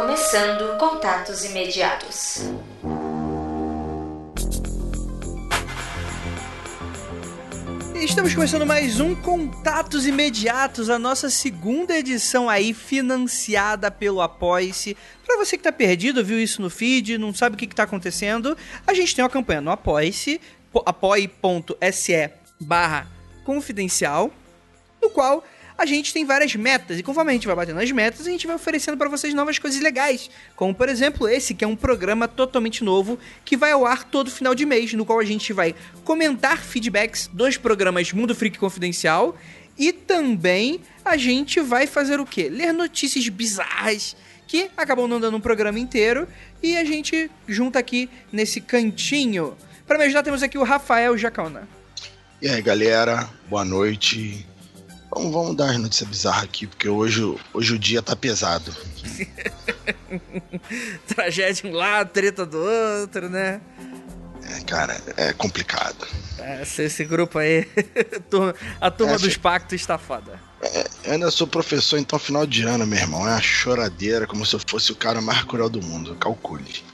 Começando contatos imediatos. Estamos começando mais um Contatos Imediatos, a nossa segunda edição aí, financiada pelo Apoia-se. Pra você que tá perdido, viu isso no feed, não sabe o que, que tá acontecendo, a gente tem uma campanha no Apoia-se, apoie.se barra confidencial, no qual a gente tem várias metas. E conforme a gente vai batendo nas metas, a gente vai oferecendo para vocês novas coisas legais. Como, por exemplo, esse, que é um programa totalmente novo, que vai ao ar todo final de mês, no qual a gente vai comentar feedbacks dos programas Mundo Freak Confidencial. E também a gente vai fazer o quê? Ler notícias bizarras que acabam não dando um programa inteiro. E a gente junta aqui nesse cantinho. Para me ajudar, temos aqui o Rafael Jacona. E aí, galera, boa noite. Vamos, vamos dar as notícias bizarras aqui, porque hoje, hoje o dia tá pesado. Tragédia de um lado, treta do outro, né? É, cara, é complicado. É, esse, grupo aí, a turma é, dos pactos está foda. É, eu ainda sou professor, então final de ano, meu irmão. É uma choradeira, como se eu fosse o cara mais cruel do mundo. Calcule.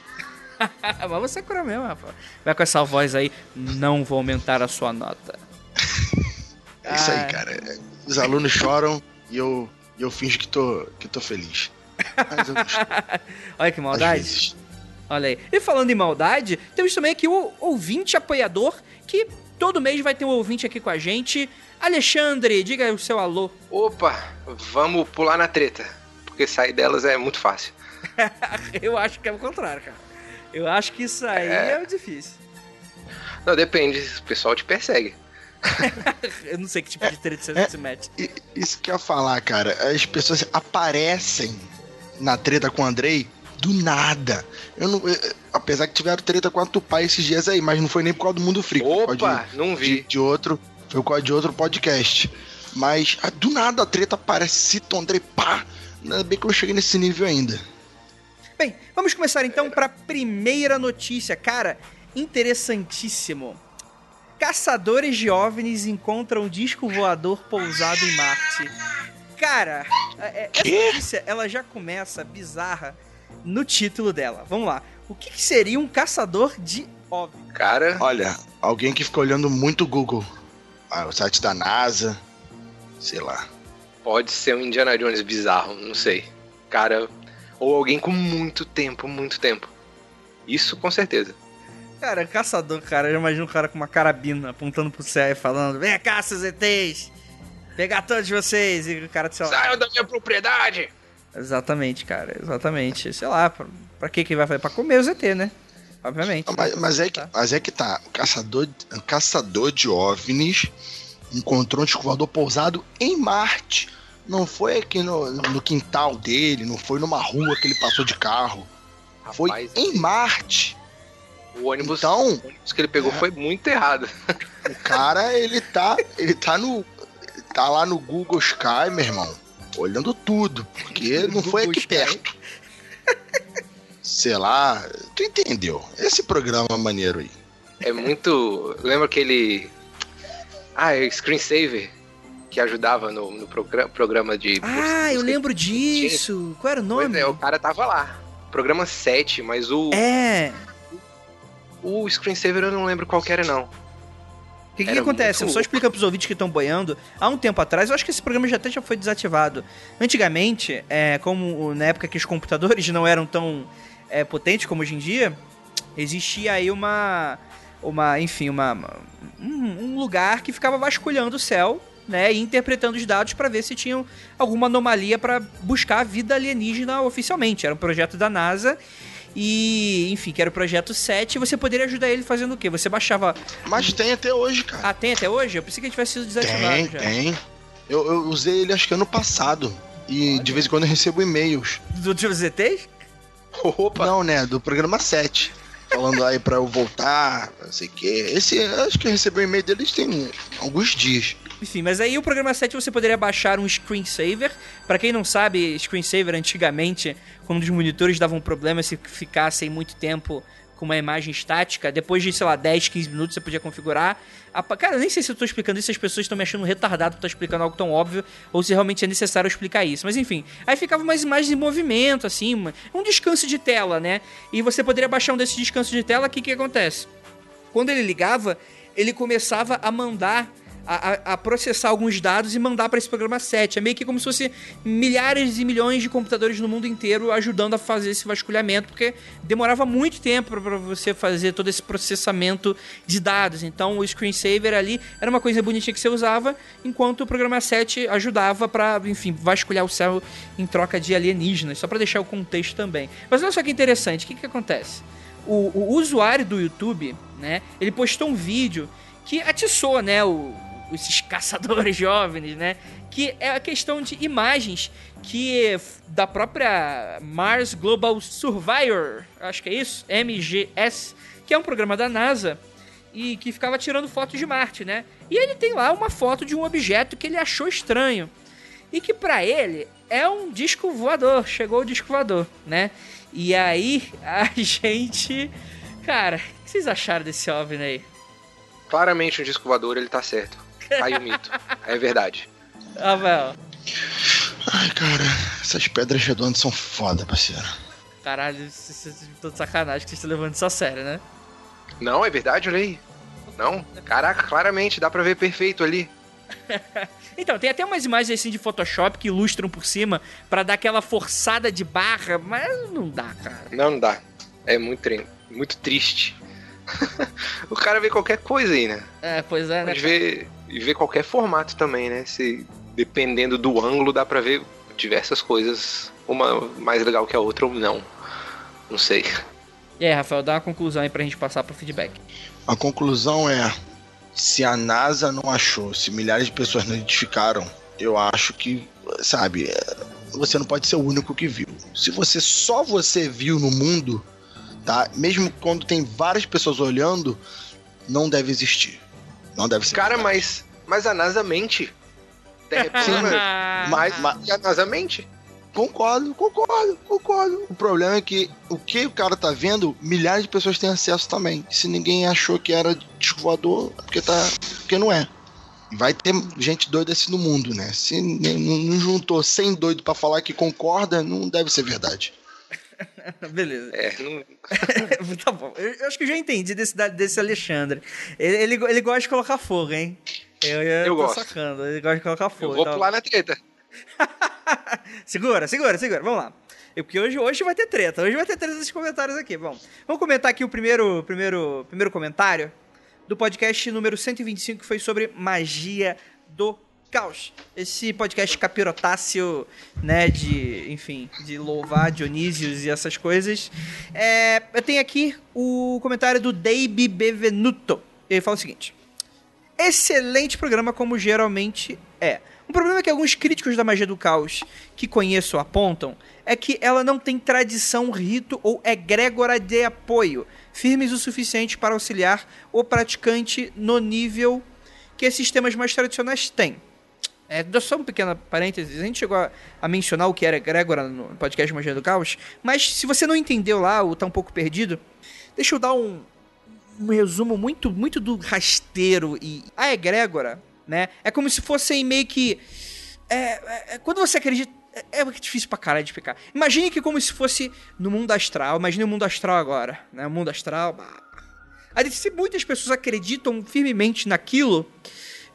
Mas você é cruel mesmo, Rafa. Vai com essa voz aí, não vou aumentar a sua nota. É isso aí, cara. Os alunos choram e eu, eu finjo que tô, que tô feliz. Mas eu Olha que maldade. Olha aí. E falando em maldade, temos também aqui o ouvinte apoiador, que todo mês vai ter um ouvinte aqui com a gente. Alexandre, diga o seu alô. Opa, vamos pular na treta, porque sair delas é muito fácil. eu acho que é o contrário, cara. Eu acho que isso aí é, é difícil. Não, depende, o pessoal te persegue. eu não sei que tipo de treta você é, se mete. Isso que eu ia falar, cara. As pessoas aparecem na treta com o Andrei do nada. Eu não, eu, apesar que tiveram treta com a Tupá esses dias aí, mas não foi nem por causa do Mundo Freak. Opa, de, não vi. De, de, outro, foi por causa de outro podcast. Mas ah, do nada a treta aparece, cita o Andrei, pá. Ainda bem que eu não cheguei nesse nível ainda. Bem, vamos começar então para a primeira notícia. Cara, interessantíssimo. Caçadores de OVNIs encontram um disco voador pousado em Marte. Cara, é, é, essa notícia ela já começa bizarra no título dela. Vamos lá. O que, que seria um caçador de OVNI? Cara, olha, alguém que ficou olhando muito o Google, ah, o site da NASA, sei lá. Pode ser um Indiana Jones bizarro, não sei. Cara, ou alguém com muito tempo, muito tempo. Isso com certeza. Cara, caçador, cara. Eu imagino um cara com uma carabina apontando pro céu e falando: Vem cá, seus ETs! Pegar todos vocês! E o cara de Saiam da minha propriedade! Exatamente, cara. Exatamente. Sei lá, pra, pra que que vai fazer? Pra comer os ET, né? Obviamente. Mas, mas, é, que, tá. mas é que tá. O caçador, o caçador de OVNIs encontrou um descobridor pousado em Marte. Não foi aqui no, no quintal dele, não foi numa rua que ele passou de carro. Rapaz, foi em Marte. O ônibus, então, o ônibus que ele pegou é, foi muito errado. O cara, ele tá, ele tá no tá lá no Google Sky, meu irmão, olhando tudo, porque não foi aqui Sky. perto. Sei lá, tu entendeu? Esse programa maneiro aí. É muito, lembra aquele ah, é screensaver que ajudava no, no programa, programa de Ah, eu lembro disso. Qual era o nome? É, o cara tava lá. Programa 7, mas o É, o screensaver eu não lembro qual era, não. O que, que, que acontece? Só explicando pros ouvintes que estão boiando. Há um tempo atrás, eu acho que esse programa já até já foi desativado. Antigamente, é, como na época que os computadores não eram tão é, potentes como hoje em dia, existia aí uma. uma enfim, uma, um, um lugar que ficava vasculhando o céu né, e interpretando os dados para ver se tinham alguma anomalia para buscar a vida alienígena oficialmente. Era um projeto da NASA e, enfim, que era o projeto 7, e você poderia ajudar ele fazendo o quê? Você baixava. Mas tem até hoje, cara. Ah, tem até hoje? Eu pensei que ele tivesse sido desativado tem, já. Tem, eu, eu usei ele acho que ano passado. E Olha. de vez em quando eu recebo e-mails. Do Tio ZTs? Opa! Não, né? Do programa 7. Falando aí pra eu voltar, não sei o quê. Esse, acho que eu recebi o um e-mail deles tem alguns dias. Enfim, mas aí o programa 7 você poderia baixar um screensaver. Para quem não sabe, screensaver antigamente, quando os monitores davam problema se ficassem muito tempo com uma imagem estática, depois de, sei lá, 10, 15 minutos você podia configurar. Cara, nem sei se eu tô explicando isso, as pessoas estão me achando retardado por estar explicando algo tão óbvio, ou se realmente é necessário explicar isso. Mas enfim, aí ficava umas imagens em movimento, assim, um descanso de tela, né? E você poderia baixar um desses descansos de tela, o que que acontece? Quando ele ligava, ele começava a mandar a, a, processar alguns dados e mandar para esse programa 7. É meio que como se fosse milhares e milhões de computadores no mundo inteiro ajudando a fazer esse vasculhamento, porque demorava muito tempo para você fazer todo esse processamento de dados. Então o screensaver ali era uma coisa bonitinha que você usava, enquanto o programa 7 ajudava para, enfim, vasculhar o céu em troca de alienígenas, só para deixar o contexto também. Mas olha só que interessante, o que, que acontece? O, o usuário do YouTube, né, ele postou um vídeo que atiçou, né, o, esses caçadores jovens, né? Que é a questão de imagens que da própria Mars Global Surveyor, acho que é isso, MGS, que é um programa da NASA e que ficava tirando fotos de Marte, né? E ele tem lá uma foto de um objeto que ele achou estranho e que para ele é um disco voador, chegou o disco voador, né? E aí a gente, cara, o que vocês acharam desse OVNI aí? Claramente um disco voador, ele tá certo. Aí o mito. É verdade. Rafael. Ai, cara, essas pedras redondas são foda, parceiro. Caralho, tô de sacanagem que vocês estão levando isso a sério, né? Não, é verdade, olha aí. Não, caraca, claramente, dá pra ver perfeito ali. então, tem até umas imagens assim de Photoshop que ilustram por cima para dar aquela forçada de barra, mas não dá, cara. Não, não dá. É muito, muito triste. o cara vê qualquer coisa aí, né? É, pois é, Pode né? Ver, e ver qualquer formato também, né? Se, dependendo do ângulo, dá pra ver diversas coisas. Uma mais legal que a outra ou não. Não sei. E aí, Rafael, dá uma conclusão aí pra gente passar pro feedback. A conclusão é: se a NASA não achou, se milhares de pessoas não identificaram, eu acho que, sabe, você não pode ser o único que viu. Se você só você viu no mundo, tá? Mesmo quando tem várias pessoas olhando, não deve existir. Não deve ser. Cara, mas, mas a NASA mente. De repente, mas, mas a NASA mente. Concordo, concordo, concordo. O problema é que o que o cara tá vendo, milhares de pessoas têm acesso também. Se ninguém achou que era disco voador, é porque tá. Porque não é. Vai ter gente doida assim no mundo, né? Se não juntou 100 doido para falar que concorda, não deve ser verdade. Beleza. É, não... tá bom. Eu, acho que eu já entendi desse, desse Alexandre. Ele, ele, ele gosta de colocar fogo, hein? Eu, eu, eu gosto. sacando. Ele gosta de colocar fogo. Eu vou tá pular na treta. segura, segura, segura. Vamos lá. Porque hoje, hoje vai ter treta. Hoje vai ter treta nesses comentários aqui. Bom, vamos comentar aqui o primeiro, primeiro, primeiro comentário do podcast número 125, que foi sobre magia do Caos. Esse podcast capirotáceo, né, de, enfim, de louvar Dionísios e essas coisas. É, eu tenho aqui o comentário do Dave Bevenuto. Ele fala o seguinte: Excelente programa, como geralmente é. Um problema que alguns críticos da magia do caos que conheço apontam é que ela não tem tradição, rito ou egrégora de apoio firmes o suficiente para auxiliar o praticante no nível que esses sistemas mais tradicionais têm. É, só um pequeno parênteses, a gente chegou a, a, mencionar o que era Gregora no podcast Magia do Caos, mas se você não entendeu lá ou tá um pouco perdido, deixa eu dar um, um resumo muito, muito do rasteiro e a egrégora, né? É como se fossem meio que é, é, é quando você acredita é, é difícil pra caralho de explicar. Imagine que como se fosse no mundo astral. Imagine o mundo astral agora, né? O mundo astral. Bah. Aí, se muitas pessoas acreditam firmemente naquilo,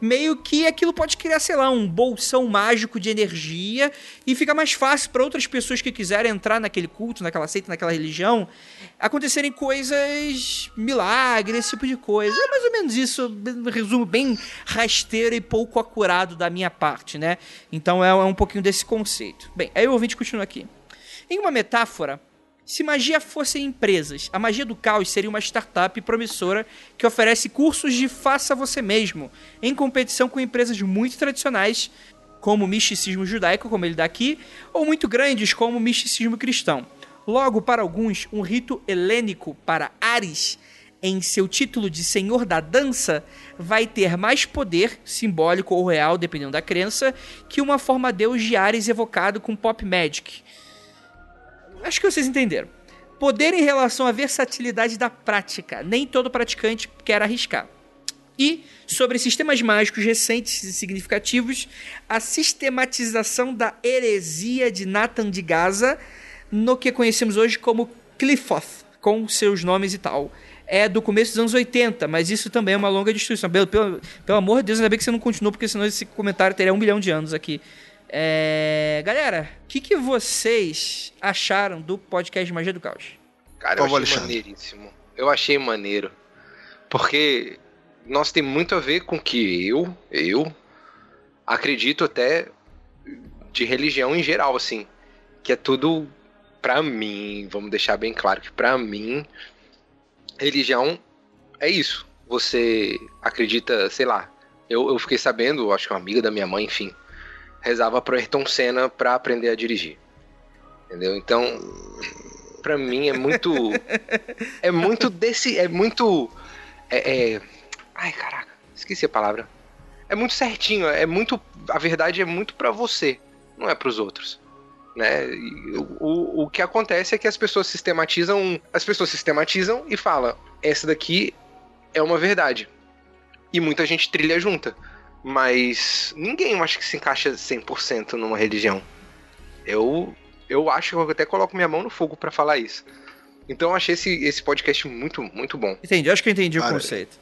meio que aquilo pode criar, sei lá, um bolsão mágico de energia e fica mais fácil para outras pessoas que quiserem entrar naquele culto, naquela seita, naquela religião, acontecerem coisas, milagres, esse tipo de coisa. É mais ou menos isso, um resumo bem rasteiro e pouco acurado da minha parte, né? Então é um pouquinho desse conceito. Bem, aí o ouvinte continua aqui. Em uma metáfora, se magia fossem empresas, a magia do caos seria uma startup promissora que oferece cursos de faça você mesmo, em competição com empresas muito tradicionais, como o misticismo judaico, como ele dá aqui, ou muito grandes, como o misticismo cristão. Logo, para alguns, um rito helênico para Ares, em seu título de Senhor da Dança, vai ter mais poder, simbólico ou real, dependendo da crença, que uma forma deus de Ares evocado com Pop Magic Acho que vocês entenderam. Poder em relação à versatilidade da prática. Nem todo praticante quer arriscar. E sobre sistemas mágicos recentes e significativos, a sistematização da heresia de Nathan de Gaza no que conhecemos hoje como Cliffoth, com seus nomes e tal. É do começo dos anos 80, mas isso também é uma longa destruição. Pelo, pelo, pelo amor de Deus, ainda bem que você não continuou, porque senão esse comentário teria um milhão de anos aqui. É... Galera, o que, que vocês acharam do podcast Magia do Caos? Cara, eu achei maneiríssimo. Eu achei maneiro. Porque nós tem muito a ver com que eu, eu acredito até de religião em geral, assim, que é tudo para mim, vamos deixar bem claro que para mim religião é isso. Você acredita, sei lá, eu, eu fiquei sabendo, acho que uma amiga da minha mãe, enfim, rezava pro Ayrton Senna pra aprender a dirigir. Entendeu? Então, para mim é muito é muito desse, é muito é, é Ai, caraca, esqueci a palavra. É muito certinho, é muito. A verdade é muito para você, não é para os outros. Né? O, o que acontece é que as pessoas sistematizam. As pessoas sistematizam e falam: essa daqui é uma verdade. E muita gente trilha junta. Mas ninguém eu acho que se encaixa 100% numa religião. Eu eu acho que eu até coloco minha mão no fogo para falar isso. Então eu achei esse, esse podcast muito, muito bom. Entendi, acho que eu entendi Cara, o conceito.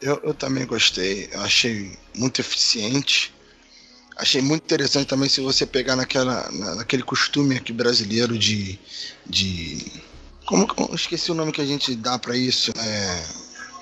Eu, eu também gostei. Eu achei muito eficiente. Achei muito interessante também se você pegar naquela, naquele costume aqui brasileiro de. de como eu esqueci o nome que a gente dá para isso? É,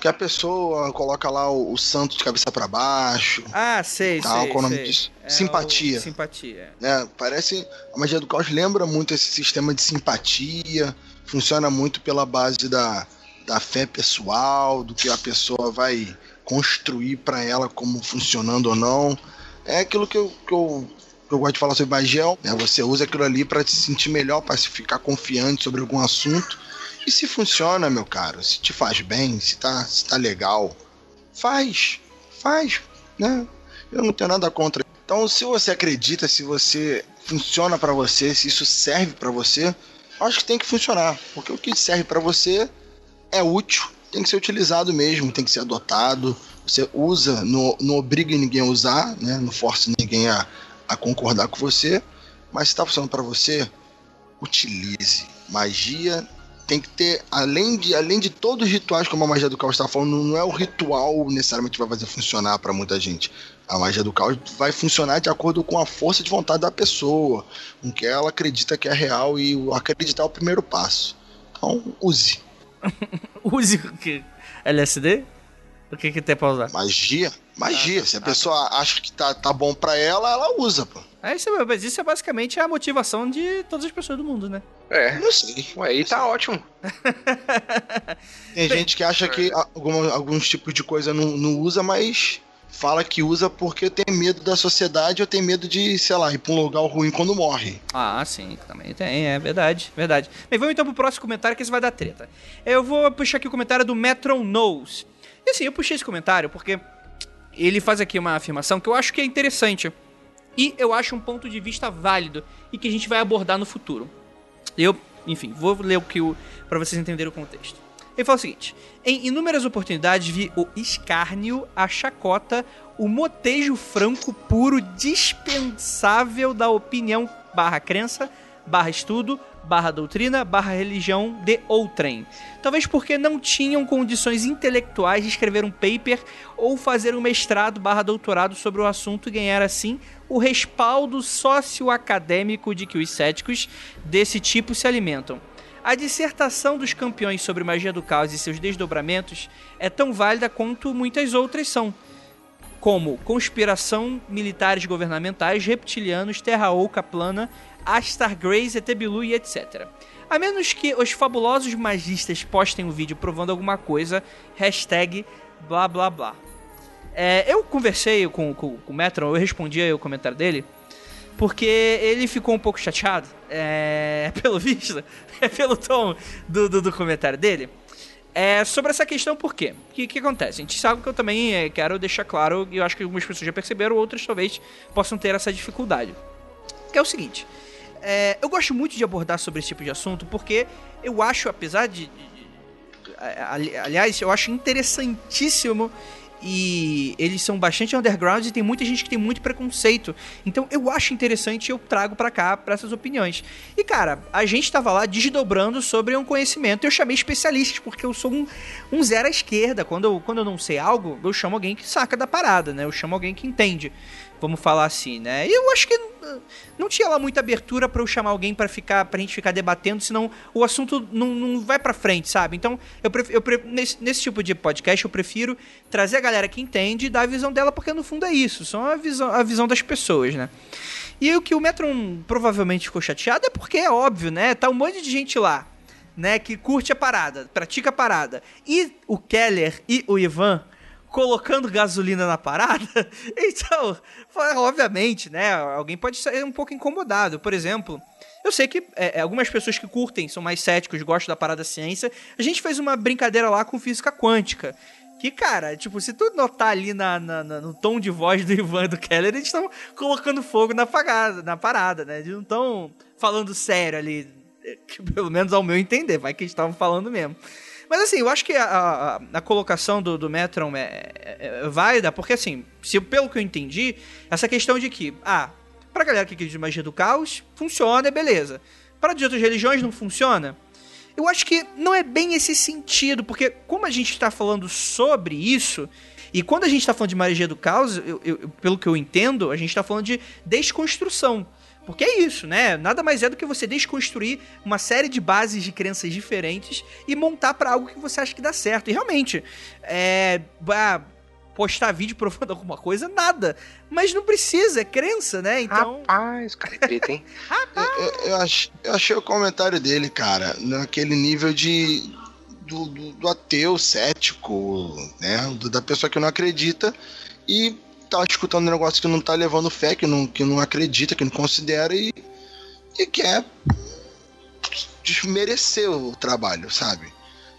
que a pessoa coloca lá o, o santo de cabeça para baixo. Ah, sei, tal, sei. Qual o nome disso? É simpatia. Simpatia. É, parece. A magia do caos lembra muito esse sistema de simpatia. Funciona muito pela base da, da fé pessoal, do que a pessoa vai construir para ela como funcionando ou não. É aquilo que eu, que eu, que eu gosto de falar sobre magia, né? Você usa aquilo ali para se sentir melhor, para se ficar confiante sobre algum assunto. E se funciona, meu caro, se te faz bem, se tá, se tá legal, faz, faz, né? Eu não tenho nada contra. Então, se você acredita, se você funciona para você, se isso serve para você, acho que tem que funcionar, porque o que serve para você é útil, tem que ser utilizado mesmo, tem que ser adotado. Você usa, não, não obriga ninguém a usar, né? não force ninguém a, a concordar com você, mas se está funcionando para você, utilize. Magia tem que ter, além de, além de todos os rituais, como a magia do caos está falando, não é o ritual necessariamente que vai fazer funcionar para muita gente. A magia do caos vai funcionar de acordo com a força de vontade da pessoa, com que ela acredita que é real e acreditar é o primeiro passo. Então, use. Use o que? LSD? O que que tem pra usar? Magia? Magia. Ah, Se a ah, pessoa acha que tá, tá bom pra ela, ela usa, pô. É, isso, mas isso é basicamente a motivação de todas as pessoas do mundo, né? É. Não sei. Ué, aí tá ótimo. Tem gente que acha que algum, alguns tipos de coisa não, não usa, mas fala que usa porque tem medo da sociedade ou tem medo de, sei lá, ir pra um lugar ruim quando morre. Ah, sim, também tem, é verdade, verdade. Bem, vamos então pro próximo comentário que esse vai dar treta. Eu vou puxar aqui o comentário do Metron Knows. E assim, eu puxei esse comentário porque ele faz aqui uma afirmação que eu acho que é interessante. E eu acho um ponto de vista válido e que a gente vai abordar no futuro. Eu, enfim, vou ler o que o para vocês entenderem o contexto. Ele fala o seguinte: em inúmeras oportunidades vi o escárnio, a chacota, o motejo franco puro dispensável da opinião barra crença, barra estudo, barra doutrina, barra religião de outrem. Talvez porque não tinham condições intelectuais de escrever um paper ou fazer um mestrado barra doutorado sobre o assunto e ganhar assim o respaldo socioacadêmico de que os céticos desse tipo se alimentam. A dissertação dos campeões sobre magia do caos e seus desdobramentos é tão válida quanto muitas outras são, como conspiração, militares governamentais, reptilianos, terra oca plana, Astar Grace, Etebilu e etc. A menos que os fabulosos magistas postem um vídeo provando alguma coisa, hashtag blá blá blá. É, eu conversei com, com, com o Metron, eu respondi aí o comentário dele, porque ele ficou um pouco chateado, é, pelo visto, é pelo tom do, do, do, comentário dele. É, sobre essa questão, por quê? O que, que acontece? A gente sabe que eu também é, quero deixar claro, e eu acho que algumas pessoas já perceberam, outras talvez possam ter essa dificuldade. Que é o seguinte: é, eu gosto muito de abordar sobre esse tipo de assunto porque eu acho, apesar de. de- aliás, eu acho interessantíssimo e eles são bastante underground e tem muita gente que tem muito preconceito. Então eu acho interessante e eu trago pra cá pra essas opiniões. E cara, a gente tava lá desdobrando sobre um conhecimento. Eu chamei especialistas porque eu sou um, um zero à esquerda. Quando eu, quando eu não sei algo, eu chamo alguém que saca da parada, né? Eu chamo alguém que entende. Vamos falar assim, né? Eu acho que uh, não tinha lá muita abertura pra eu chamar alguém pra ficar pra gente ficar debatendo, senão o assunto não, não vai pra frente, sabe? Então, eu, pref- eu pre- nesse, nesse tipo de podcast, eu prefiro trazer a galera que entende e dar a visão dela, porque no fundo é isso, são a visão, a visão das pessoas, né? E o que o Metron provavelmente ficou chateado é porque é óbvio, né? Tá um monte de gente lá, né, que curte a parada, pratica a parada. E o Keller e o Ivan colocando gasolina na parada. Então, obviamente, né, alguém pode ser um pouco incomodado. Por exemplo, eu sei que é, algumas pessoas que curtem, são mais céticos, gostam da parada ciência. A gente fez uma brincadeira lá com física quântica. Que, cara, tipo, se tu notar ali na, na- na- no tom de voz do Ivan e do Keller, eles estão colocando fogo na, apagada, na parada, né? Eles não estão falando sério ali, que, pelo menos ao meu entender, vai que eles estavam falando mesmo. Mas assim, eu acho que a, a- a colocação do, do Metron é, é- é válida, porque assim, se, pelo que eu entendi, essa questão de que, ah, pra galera que acredita em magia do caos, funciona, é beleza. Para de outras religiões não funciona. Eu acho que não é bem esse sentido, porque como a gente está falando sobre isso, e quando a gente está falando de magia do caos, eu- eu- pelo que eu entendo, a gente está falando de desconstrução. Porque é isso, né? Nada mais é do que você desconstruir uma série de bases de crenças diferentes e montar pra algo que você acha que dá certo. E realmente, é. ah, postar vídeo provando alguma coisa, nada. Mas não precisa, é crença, né? Então. Rapaz, cara é treta, hein? Eu, eu ach- eu achei o comentário dele, cara, naquele nível de. Do, do- do ateu cético, né? do- da pessoa que não acredita e tá escutando um negócio que não tá levando fé, que não, que não acredita, que não considera e, e quer desmerecer o trabalho, sabe?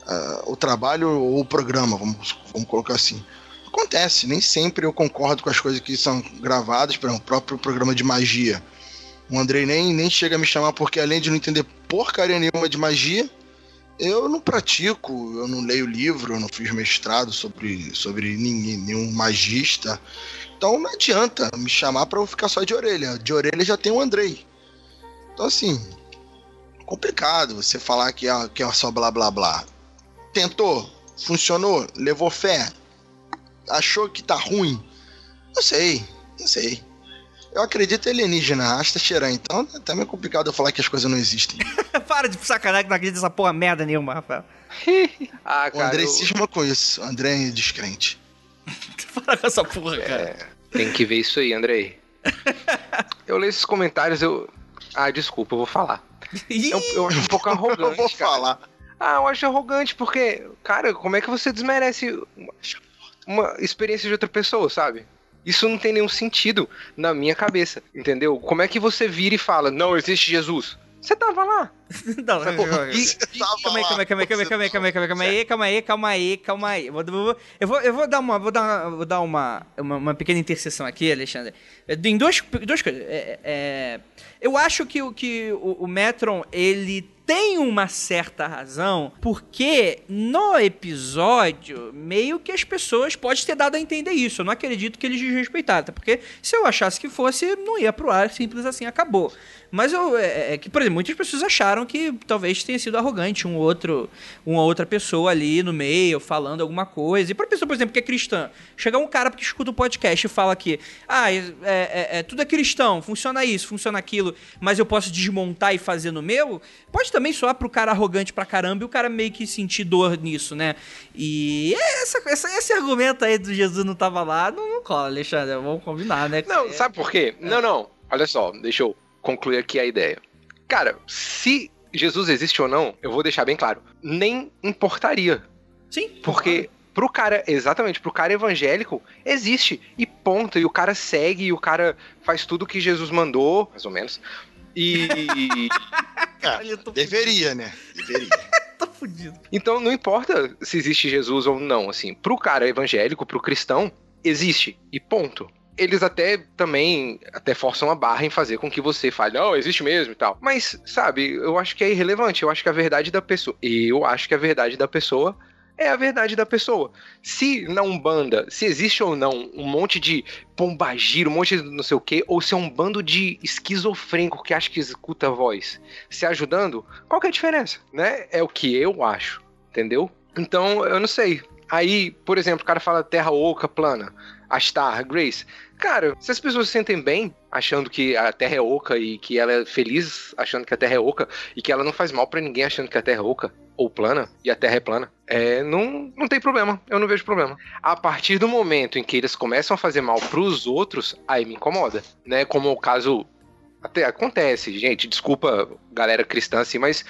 Ah, o trabalho ou o programa, vamos, vamos colocar assim. Acontece, nem sempre eu concordo com as coisas que são gravadas, exemplo, o próprio programa de magia. O Andrei nem, nem chega a me chamar porque, além de não entender porcaria nenhuma de magia, eu não pratico, eu não leio livro, eu não fiz mestrado sobre, sobre ninguém, nenhum magista. Então não adianta me chamar pra eu ficar só de orelha. De orelha já tem o Andrei. Então, assim, complicado você falar que é, que é só blá blá blá. Tentou, funcionou, levou fé, achou que tá ruim. Não sei, não sei. Eu acredito em alienígena, asta cheirar, então é até meio complicado eu falar que as coisas não existem. Para de sacanagem que não acredita nessa porra merda nenhuma, Rafael. Ah, O cara, André eu- cisma com isso. O André é descrente. Para com essa porra, cara. É, tem que ver isso aí, Andrei. Eu leio esses comentários, eu. Ah, desculpa, eu vou falar. Eu, eu acho um pouco arrogante. Eu vou cara. falar. Ah, eu acho arrogante, porque, cara, como é que você desmerece uma, uma experiência de outra pessoa, sabe? Isso não tem nenhum sentido na minha cabeça, entendeu? Como é que você vira e fala, não existe Jesus? Você tava lá. Não, Sacou? não, Calma aí, calma aí, calma aí, calma aí, calma aí, calma aí, calma aí, calma aí, calma aí, calma aí. Eu vou, eu vou, eu vou dar uma, vou dar, vou dar uma, uma, uma pequena interseção aqui, Alexandre. É, Em duas, duas coisas. É, é, eu acho que, o- que o, o Metron, ele tem uma certa razão, porque no episódio, meio que as pessoas podem ter dado a entender isso. Eu não acredito que eles desrespeitaram, até porque se eu achasse que fosse, não ia pro ar, simples assim, acabou. Mas eu, é, é que, por exemplo, muitas pessoas acharam que talvez tenha sido arrogante um outro, uma outra pessoa ali no meio, falando alguma coisa. E pra pessoa, por exemplo, que é cristã, chegar um cara que escuta o podcast e fala que, ah, é, é- é- tudo é cristão, funciona isso, funciona aquilo, mas eu posso desmontar e fazer no meu, pode também soar pro cara arrogante pra caramba e o cara meio que sentir dor nisso, né? E essa, essa- esse argumento aí do Jesus não tava lá, não, não cola, Alexandre, vamos combinar, né? Não, É. sabe por quê? Não, não. Olha só, deixa eu concluir aqui a ideia. Cara, se Jesus existe ou não, eu vou deixar bem claro. Nem importaria. Sim, Porque pro cara, exatamente, pro cara evangélico, existe. E ponto. E o cara segue, e o cara faz tudo que Jesus mandou, mais ou menos. E. Tô Deveria, né? Deveria. tô fudido. então não importa se existe Jesus ou não, assim. Pro cara evangélico, pro cristão, existe. E ponto. eles até também até forçam a barra em fazer com que você fale, não, existe mesmo e tal. Mas, sabe, eu acho que é irrelevante. Eu acho que a verdade da pessoa. Eu acho que a verdade da pessoa é a verdade da pessoa. Se na Umbanda, se existe ou não um monte de pombagiro, um monte de não sei o quê, ou se é um bando de esquizofrênico que acha que escuta a voz se ajudando, qual que é a diferença, né? É o que eu acho, entendeu? Então, eu não sei. Aí, por exemplo, o cara fala terra oca, plana, Astar, Grace. Cara, se as pessoas se sentem bem achando que a Terra é oca e que ela é feliz achando que a Terra é oca e que ela não faz mal para ninguém achando que a Terra é oca ou plana e a Terra é plana, é, não, não tem problema. Eu não vejo problema. A partir do momento em que eles começam a fazer mal pros outros, aí me incomoda, né? Como o caso até acontece, gente, desculpa galera cristã assim, mas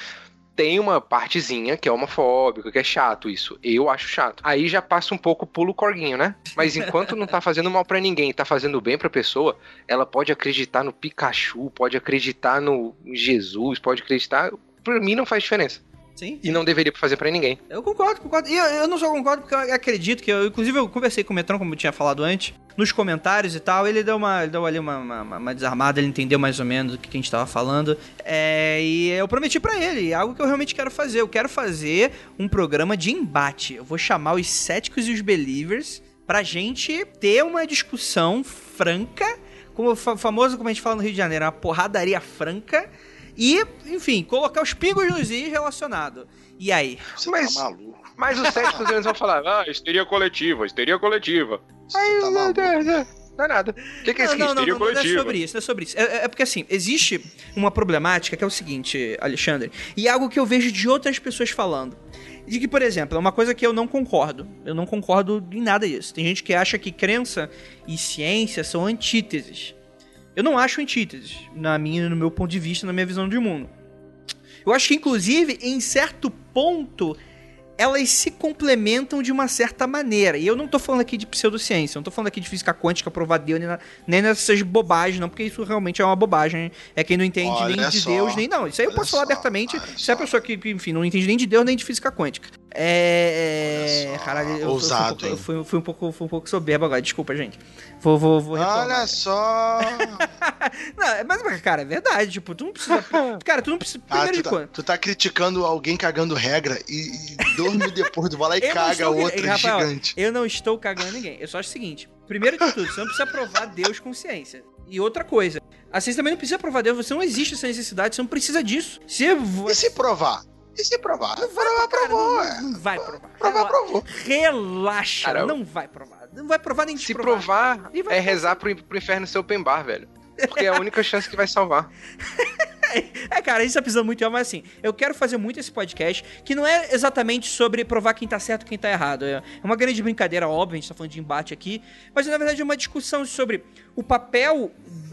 tem uma partezinha que é homofóbica, que é chato isso. Eu acho chato. Aí já passa um pouco pulo corguinho, né? Mas enquanto não tá fazendo mal para ninguém, tá fazendo bem pra pessoa, ela pode acreditar no Pikachu, pode acreditar no Jesus, pode acreditar. Pra mim não faz diferença. Sim. E não deveria fazer para ninguém. Eu concordo, concordo. E eu, eu, não só concordo porque eu acredito que eu, inclusive, eu conversei com o Metrão, como eu tinha falado antes, nos comentários e tal, ele deu uma, ele deu ali uma, uma, uma, desarmada, ele entendeu mais ou menos o que a gente tava falando. É, e eu prometi para ele, algo que eu realmente quero fazer. Eu quero fazer um programa de embate. Eu vou chamar os céticos e os believers pra gente ter uma discussão franca, como o famoso, como a gente fala no Rio de Janeiro, uma porradaria franca e, enfim, colocar os pingos nos is relacionado. E aí? Você mas, tá maluco. Mas os céticos eles vão falar, ah, histeria coletiva, histeria coletiva. Você aí, tá maluco. Não é nada. O que, que é isso? Não, não, histeria não, coletiva. Não é sobre isso, não é sobre isso. É, é, porque assim, existe uma problemática que é o seguinte, Alexandre, e é algo que eu vejo de outras pessoas falando. De que, por exemplo, é uma coisa que eu não concordo. Eu não concordo em nada disso. Tem gente que acha que crença e ciência são antíteses. Eu não acho antíteses, na minha, no meu ponto de vista, na minha visão de mundo. Eu acho que, inclusive, em certo ponto, elas se complementam de uma certa maneira. E eu não tô falando aqui de pseudociência, não tô falando aqui de física quântica, provar Deus, nem, na, nem nessas bobagens, não, porque isso realmente é uma bobagem. É quem não entende Olha nem de só, Deus, nem não. Isso aí eu posso falar só, abertamente. olha Se é a pessoa que, enfim, não entende nem de Deus, nem de física quântica. É. Olha só, Caralho, eu, ousado, eu, fui, eu fui, um pouco, fui um pouco soberbo agora, desculpa, gente. Vou, vou, vou retomar. Olha só. Não, mas, cara, é verdade. Tipo, tu não precisa. cara, tu não precisa. Ah, Primeiro tu, de tá, quando. tu tá criticando alguém cagando regra e, e minutos depois tu vai lá e Eu caga Rafael, gigante. Eu não estou cagando ninguém. Eu só acho o seguinte: primeiro de tudo, você não precisa provar Deus com ciência. E outra coisa, a ciência também não precisa provar Deus, você não existe essa necessidade, você não precisa disso. Se E você. se provar? E se provar? Não vai, provar, cara, provou, não, é. não vai provar. Provar, Rela- provou. Relaxa, Cara, não vai provar. Não vai provar nem Se provar, vai é rezar pro, pro inferno ser open bar, velho. Porque é a única chance que vai salvar. É, cara, a gente tá precisando muito, de- mas assim, eu quero fazer muito esse podcast, que não é exatamente sobre provar quem tá certo e quem tá errado. É é uma grande brincadeira, óbvio, a gente tá falando de embate aqui, mas na verdade é uma discussão sobre o papel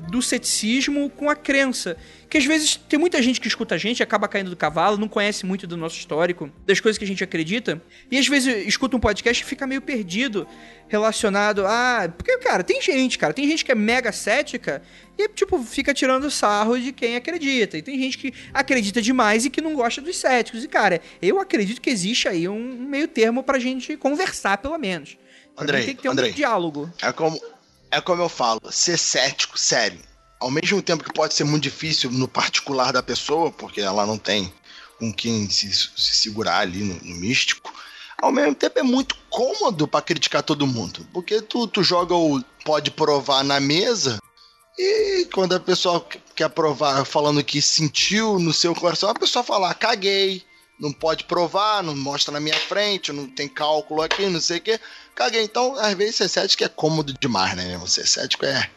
do ceticismo com a crença. Que às vezes tem muita gente que escuta a gente, acaba caindo do cavalo, não conhece muito do nosso histórico, das coisas que a gente acredita, e às vezes escuta um podcast e fica meio perdido relacionado a. Porque, cara, tem gente, cara, tem gente que é mega cética e, tipo, fica tirando sarro de quem acredita. E tem gente que acredita demais e que não gosta dos céticos. E, cara, eu acredito que existe aí um meio termo pra gente conversar, pelo menos. Andrei, tem que ter um Andrei. diálogo. É como, é como eu falo, ser cético, sério. Ao mesmo tempo que pode ser muito difícil no particular da pessoa, porque ela não tem com quem se, se segurar ali no, no místico, ao mesmo tempo é muito cômodo pra criticar todo mundo. Porque tu, tu joga o pode provar na mesa e quando a pessoa que- quer provar falando que sentiu no seu coração, a pessoa fala, "Ah, caguei, não pode provar, não mostra na minha frente, não tem cálculo aqui, não sei o quê. Caguei. Então, às vezes, ser cético é cômodo demais, né? Você cético é,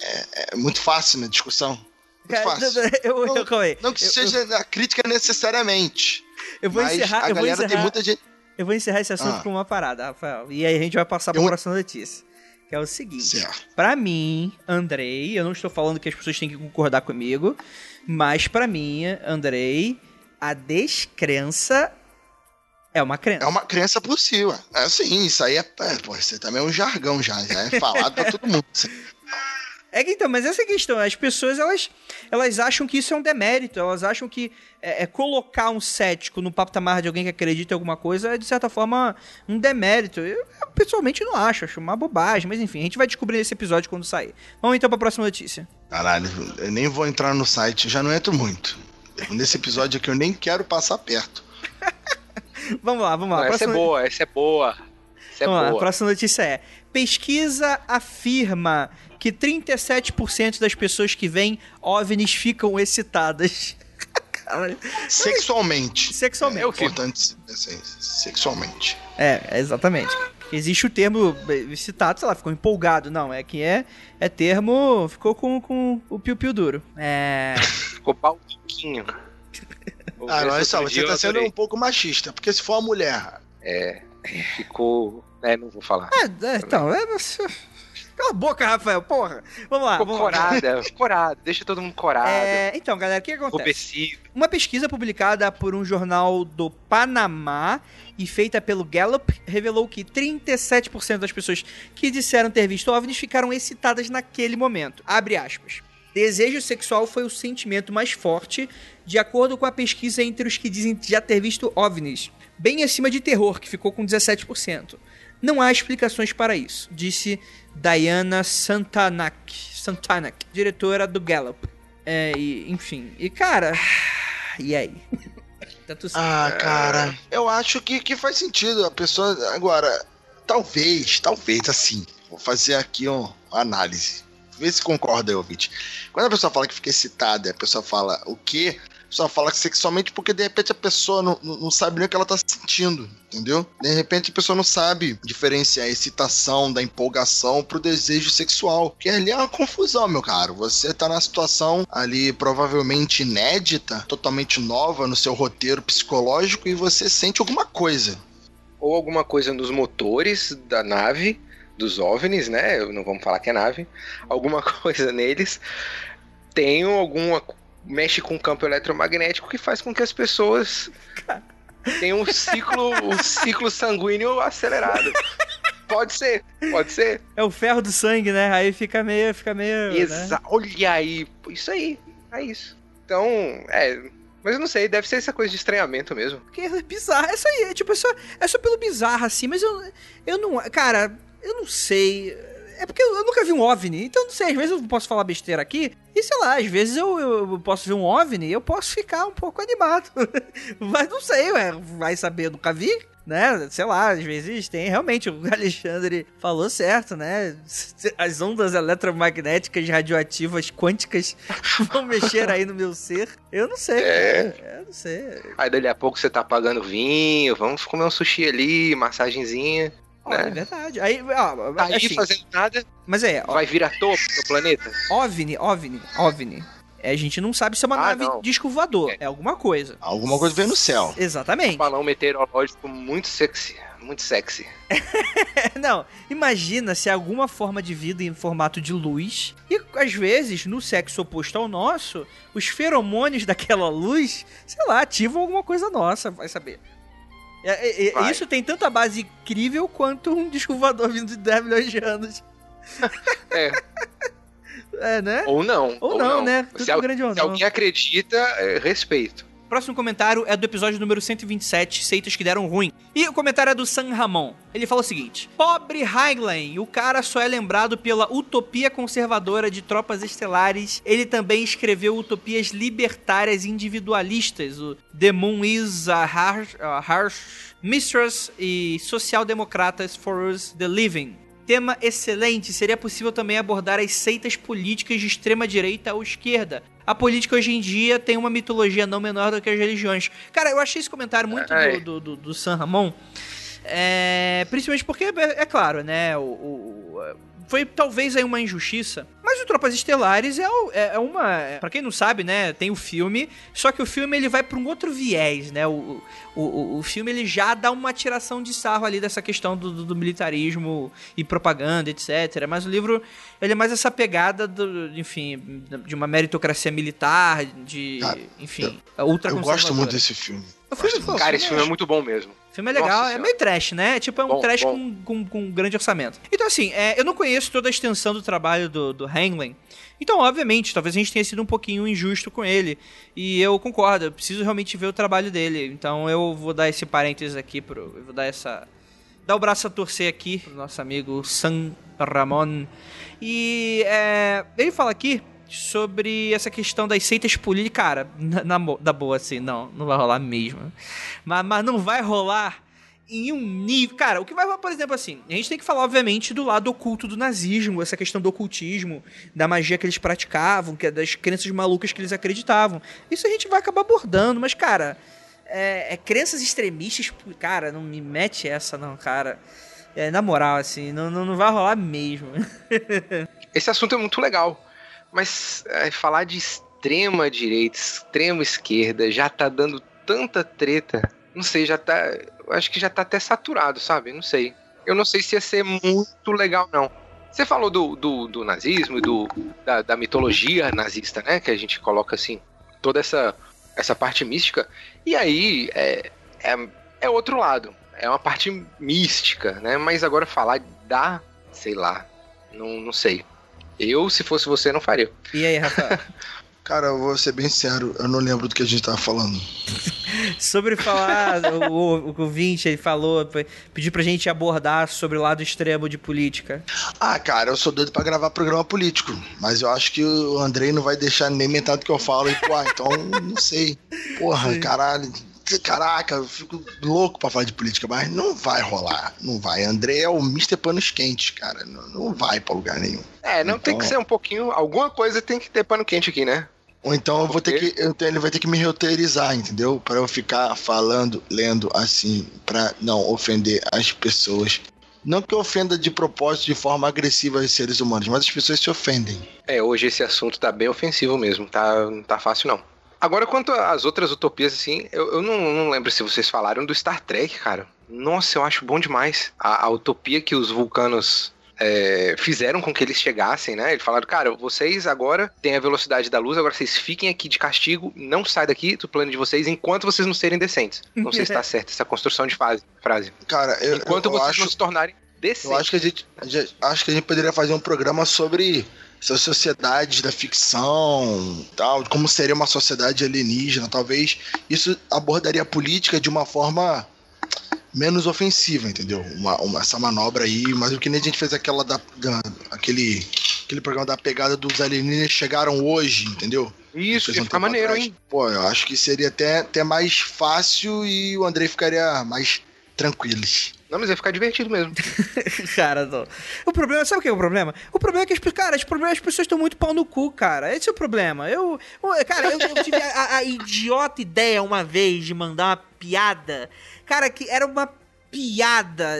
é, é muito fácil na discussão. Muito Cara, fácil. eu, eu, Não- aí. Não que Eu- seja a crítica necessariamente. eu, eu vou encerrar, a eu vou galera encerrar, tem muita gente. eu vou encerrar esse assunto Ah. com uma parada, Rafael. E aí a gente vai passar pra Eu- próxima notícia. Que é o seguinte. Pra mim, Andrei, eu não estou falando que as pessoas têm que concordar comigo, mas pra mim, Andrei, a descrença é uma crença. É uma crença possível. É assim, isso aí é. é pô, você também é um jargão já. Já é falado pra todo mundo. É que então, mas essa é a questão. As pessoas, elas, elas acham que isso é um demérito. Elas acham que é, é colocar um cético no patamar de alguém que acredita em alguma coisa é, de certa forma, um demérito. Eu, eu pessoalmente não acho. Acho uma bobagem. Mas enfim, a gente vai descobrir nesse episódio quando sair. Vamos então pra próxima notícia. Caralho, eu nem vou entrar no site. Já não entro muito. Nesse episódio aqui eu nem quero passar perto. vamos lá, vamos lá. Não, essa é Próxima- boa, essa é boa. Essa é Vamos lá, a boa. próxima notícia é: pesquisa afirma que 37% das pessoas que veem OVNIs ficam excitadas. Caralho. Sexualmente. Sexualmente. É o quê? Importante assim, sexualmente. É, exatamente. Existe o termo eh, excitado, sei lá, ficou empolgado. Não, é que é, é termo. Ficou com, com o piu-piu duro. É. Ficou balduquinho. Ah, olha só, você tá sendo um pouco machista, porque se for uma mulher. É, ficou... É, não vou falar. É, é, então, é. Cala a boca, Rafael, porra. Vamos lá, vamos lá. corada. Deixa todo mundo corado. É, então, galera, o que, acontece? Uma pesquisa publicada por um jornal do Panamá e feita pelo Gallup revelou que 37% das pessoas que disseram ter visto OVNIs ficaram excitadas naquele momento. Abre aspas. Desejo sexual foi o sentimento mais forte, de acordo com a pesquisa entre os que dizem já ter visto OVNIs, bem acima de terror, que ficou com 17%. Não há explicações para isso, disse Diana Santanak, Santanak diretora do Gallup. É, e, enfim. E, cara. E aí? tá. Ah, cara, eu acho que, que faz sentido. A pessoa. Agora, talvez, talvez assim. Vou fazer aqui uma análise. Vê se concorda ouvinte. Quando a pessoa fala que fica excitada, a pessoa fala o quê? A pessoa fala sexualmente porque de repente a pessoa não, não sabe nem o que ela tá sentindo, entendeu? De repente a pessoa não sabe diferenciar a excitação da empolgação pro desejo sexual. Que ali é uma confusão, meu caro. Você tá numa situação ali provavelmente inédita, totalmente nova no seu roteiro psicológico e você sente alguma coisa. Ou alguma coisa nos motores da nave, dos OVNIs, né? Não vamos falar que é nave. Alguma coisa neles. Tem alguma. Mexe com o campo eletromagnético que faz com que as pessoas tenham um ciclo, um ciclo sanguíneo acelerado. Pode ser, pode ser. É o ferro do sangue, né? Aí fica meio. Fica meio. né? Exa Olha aí, isso aí, é isso. Então, é. Mas eu não sei, deve ser essa coisa de estranhamento mesmo. Porque é bizarro. É isso aí, é tipo, é só, é só pelo bizarro, assim, mas eu, eu não. Cara, eu não sei. É porque eu, eu nunca vi um OVNI, então não sei, às vezes eu posso falar besteira aqui, e sei lá, às vezes eu, eu posso ver um OVNI e eu posso ficar um pouco animado. mas não sei, ué, vai saber, eu nunca vi. Né? Sei lá, às vezes tem realmente, o Alexandre falou certo, né? As ondas eletromagnéticas radioativas quânticas vão mexer aí no meu ser. Eu não sei, É. eu não sei. Aí dali a pouco você tá pagando vinho, vamos comer um sushi ali, massagenzinha. Ó, é né? verdade. Aí, ó, Tá aí assim, fazendo nada, mas é, ó, vai vir à toa do planeta. OVNI, OVNI, OVNI. É, a gente não sabe se é uma Ah, nave não. disco voador, é. É. alguma coisa. Alguma coisa veio no céu. Exatamente. Balão meteorológico muito sexy, muito sexy. não, imagina se há alguma forma de vida em formato de luz e às vezes no sexo oposto ao nosso, os feromônios daquela luz, sei lá, ativam alguma coisa nossa, vai saber. É, é, é. Isso tem tanta base incrível quanto um disco voador vindo de 10 milhões de anos. É, É, né? ou não. Ou não, né? Tudo Se, al- grande ou se não. alguém acredita, é, respeito. Próximo comentário é do episódio número 127, Seitas que deram ruim. E o comentário é do San Ramon. Ele fala o seguinte: Pobre Highline, o cara só é lembrado pela utopia conservadora de tropas estelares. Ele também escreveu utopias libertárias individualistas, o The Moon is a Harsh, a harsh Mistress e Social-Democratas for Us the Living. Tema excelente, seria possível também abordar as seitas políticas de extrema direita ou esquerda. A política hoje em dia tem uma mitologia não menor do que as religiões. Cara, eu achei esse comentário muito Ai. do, do, do, do San Ramon. É, principalmente porque, é, é claro, né? O, o- foi talvez aí uma injustiça. Mas o Tropas Estelares é, o- é, é uma. É, pra quem não sabe, né? Tem o filme. Só que o filme ele vai pra um outro viés, né? O, o, o, o filme ele já dá uma tiração de sarro ali dessa questão do, do, do militarismo e propaganda, etc. Mas o livro ele é mais essa pegada, do, enfim, de uma meritocracia militar, de. Cara, enfim, ultra Eu gosto muito desse filme. O filme, gosto pô, muito. Cara, esse filme é muito bom mesmo. Filme é legal, Nossa é meio trash, né? Tipo, é um Bom, trash bom. Com, com, com um grande orçamento. Então, assim, é, eu não conheço toda a extensão do trabalho do, do. Então, obviamente, talvez a gente tenha sido um pouquinho injusto com ele. E eu concordo, eu preciso realmente ver o trabalho dele. Então eu vou dar esse parênteses aqui, pro, eu vou dar essa. dar o braço a torcer aqui pro nosso amigo San Ramon. E é, ele fala aqui sobre essa questão das seitas políticas. Cara, na, na da boa, assim, não, não vai rolar mesmo. Mas, mas não vai rolar em um nível. Cara, o que vai rolar, por exemplo, assim, a gente tem que falar, obviamente, do lado oculto do nazismo, essa questão do ocultismo, da magia que eles praticavam, que é das crenças malucas que eles acreditavam. Isso a gente vai acabar abordando, mas, cara, é, é crenças extremistas, cara, não me mete essa, não, cara. É, na moral, assim, não, não, não vai rolar mesmo. Esse assunto é muito legal, mas é, falar de extrema direita, extrema esquerda, já tá dando tanta treta. Não sei, já tá. Acho que já tá até saturado, sabe? Não sei. Eu não sei se ia ser muito legal, não. Você falou do, do, do nazismo do, da, da mitologia nazista, né? Que a gente coloca assim, toda essa, essa parte mística. E aí é, é, é outro lado. É uma parte mística, né? Mas agora falar da. Sei lá. Não, não sei. Eu, se fosse você, não faria. E aí, Rafael? Cara, eu vou ser bem sincero, eu não lembro do que a gente tava falando. sobre falar, o, o, o ouvinte, ele falou, pediu pra gente abordar sobre o lado extremo de política. Ah, cara, eu sou doido pra gravar programa político, mas eu acho que o Andrei não vai deixar nem metade do que eu falo. E, pô, então, não sei. Porra, Sim. caralho. Caraca, eu fico louco pra falar de política, mas não vai rolar. Não vai. André é o Mr. Panos Quentes, cara. Não, não vai pra lugar nenhum. É, não tem que Então- ser um pouquinho. Alguma coisa tem que ter pano quente aqui, né? Ou então eu vou ter que. Então ele vai ter que me roteirizar, entendeu? Pra eu ficar falando, lendo assim, pra não ofender as pessoas. Não que eu ofenda de propósito, de forma agressiva os seres humanos, mas as pessoas se ofendem. É, hoje esse assunto tá bem ofensivo mesmo, tá, não tá fácil não. Agora, quanto às outras utopias, assim, eu, eu não, não lembro se vocês falaram do Star Trek, cara. Nossa, eu acho bom demais. A, a utopia que os vulcanos é, fizeram com que eles chegassem, né? Eles falaram, cara, vocês agora têm a velocidade da luz, agora vocês fiquem aqui de castigo, não sai daqui do plano de vocês enquanto vocês não serem decentes. Não sei se tá certa essa construção de fase, frase. Cara, eu, Enquanto eu, eu vocês acho, não se tornarem decentes. eu acho que a gente, a gente- acho que a gente poderia fazer um programa sobre essas sociedades da ficção, tal, como seria uma sociedade alienígena, talvez isso abordaria a política de uma forma menos ofensiva, entendeu? Uma, uma- essa manobra aí, mas o que nem a gente fez aquela da, da- aquele aquele programa da pegada dos alienígenas chegaram hoje, entendeu? Isso, ia um tempo maneiro, atrás. hein? Pô, eu acho que seria até, até mais fácil e o Andrei ficaria mais tranquilo. Não, mas ia ficar divertido mesmo. cara, não. O problema, sabe o que é o problema? O problema é que as, cara, as, problemas, as pessoas estão muito pau no cu, cara. Esse é o problema. Eu, cara, eu, eu tive a, a- a idiota ideia uma vez de mandar uma piada. Cara, que era uma piada.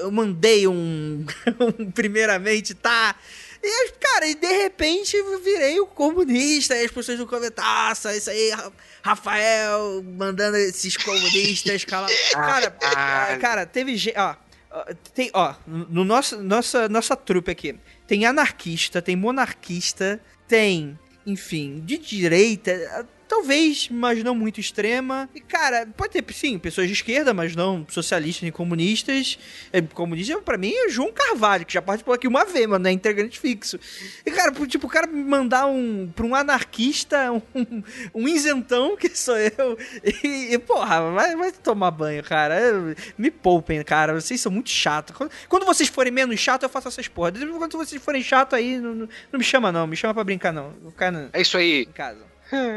Eu mandei um, um primeiramente, tá? E, cara, e de repente virei o comunista. E as pessoas no comentário, "Nossa, isso aí, Ra- Rafael, mandando esses comunistas calar. Cara, Caralho. cara, teve gente. Ó, ó, tem, ó, no nosso, nossa, nossa trupe aqui, tem anarquista, tem monarquista, tem, enfim, de direita, talvez, mas não muito extrema. E, cara, pode ter, sim, pessoas de esquerda, mas não socialistas nem comunistas. É, comunista, pra mim, é João Carvalho, que já participou aqui uma vez, mano, é integrante fixo. E, cara, tipo, o cara me mandar um, pra um anarquista, um, um isentão, que sou eu, e, e, porra, vai, vai tomar banho, cara. Eu- Me poupem, cara, vocês são muito chatos. Quando, quando vocês forem menos chatos, eu faço essas porra. Quando vocês forem chatos aí, não, não, não me chama não, me chama pra brincar não. Ficar no- É isso aí. em casa.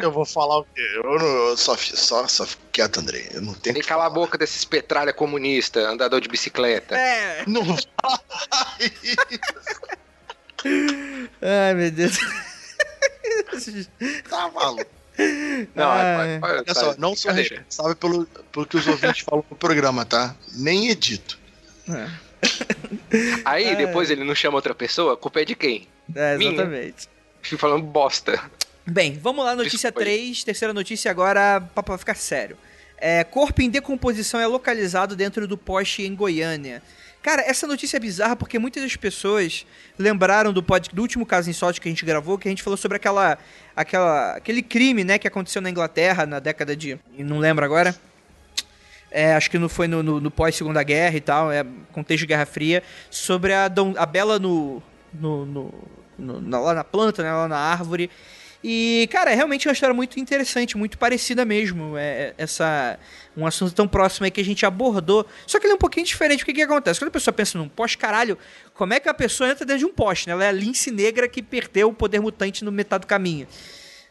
Eu vou falar o quê? Eu, não, eu só, só, só fico quieto, Andrei. Eu não tenho que calar a boca desses petralha comunista, andador de bicicleta. É. Não fala Ai, meu Deus. tá maluco. Não, Ah, é, Olha só, vai- não sou responsável pelo, pelo que os ouvintes falam no programa, tá? Nem edito. Aí É. depois ele não chama outra pessoa, a culpa é de quem? É, Minha. exatamente. Fico falando bosta. Bem, vamos lá, notícia Desculpa aí. 3, terceira notícia agora, pra ficar sério. É, corpo em decomposição é localizado dentro do poste em Goiânia. Cara, essa notícia é bizarra porque muitas das pessoas lembraram do, pod, do último caso insólito que a gente gravou, que a gente falou sobre aquela, aquela, aquele crime, né, que aconteceu na Inglaterra na década de... não lembro agora. é, acho que não foi no, no, no pós-segunda guerra e tal, é contexto de Guerra Fria, sobre a, Dom, a Bela no, no, no, no na, lá na planta, né, lá na árvore. E, cara, é realmente uma história muito interessante, muito parecida mesmo. É, é essa um assunto tão próximo aí que a gente abordou. Só que ele é um pouquinho diferente. O que, que acontece? Quando a pessoa pensa num poste, caralho, como é que a pessoa entra dentro de um poste? Né? Ela é a lince negra que perdeu o poder mutante no metade do caminho.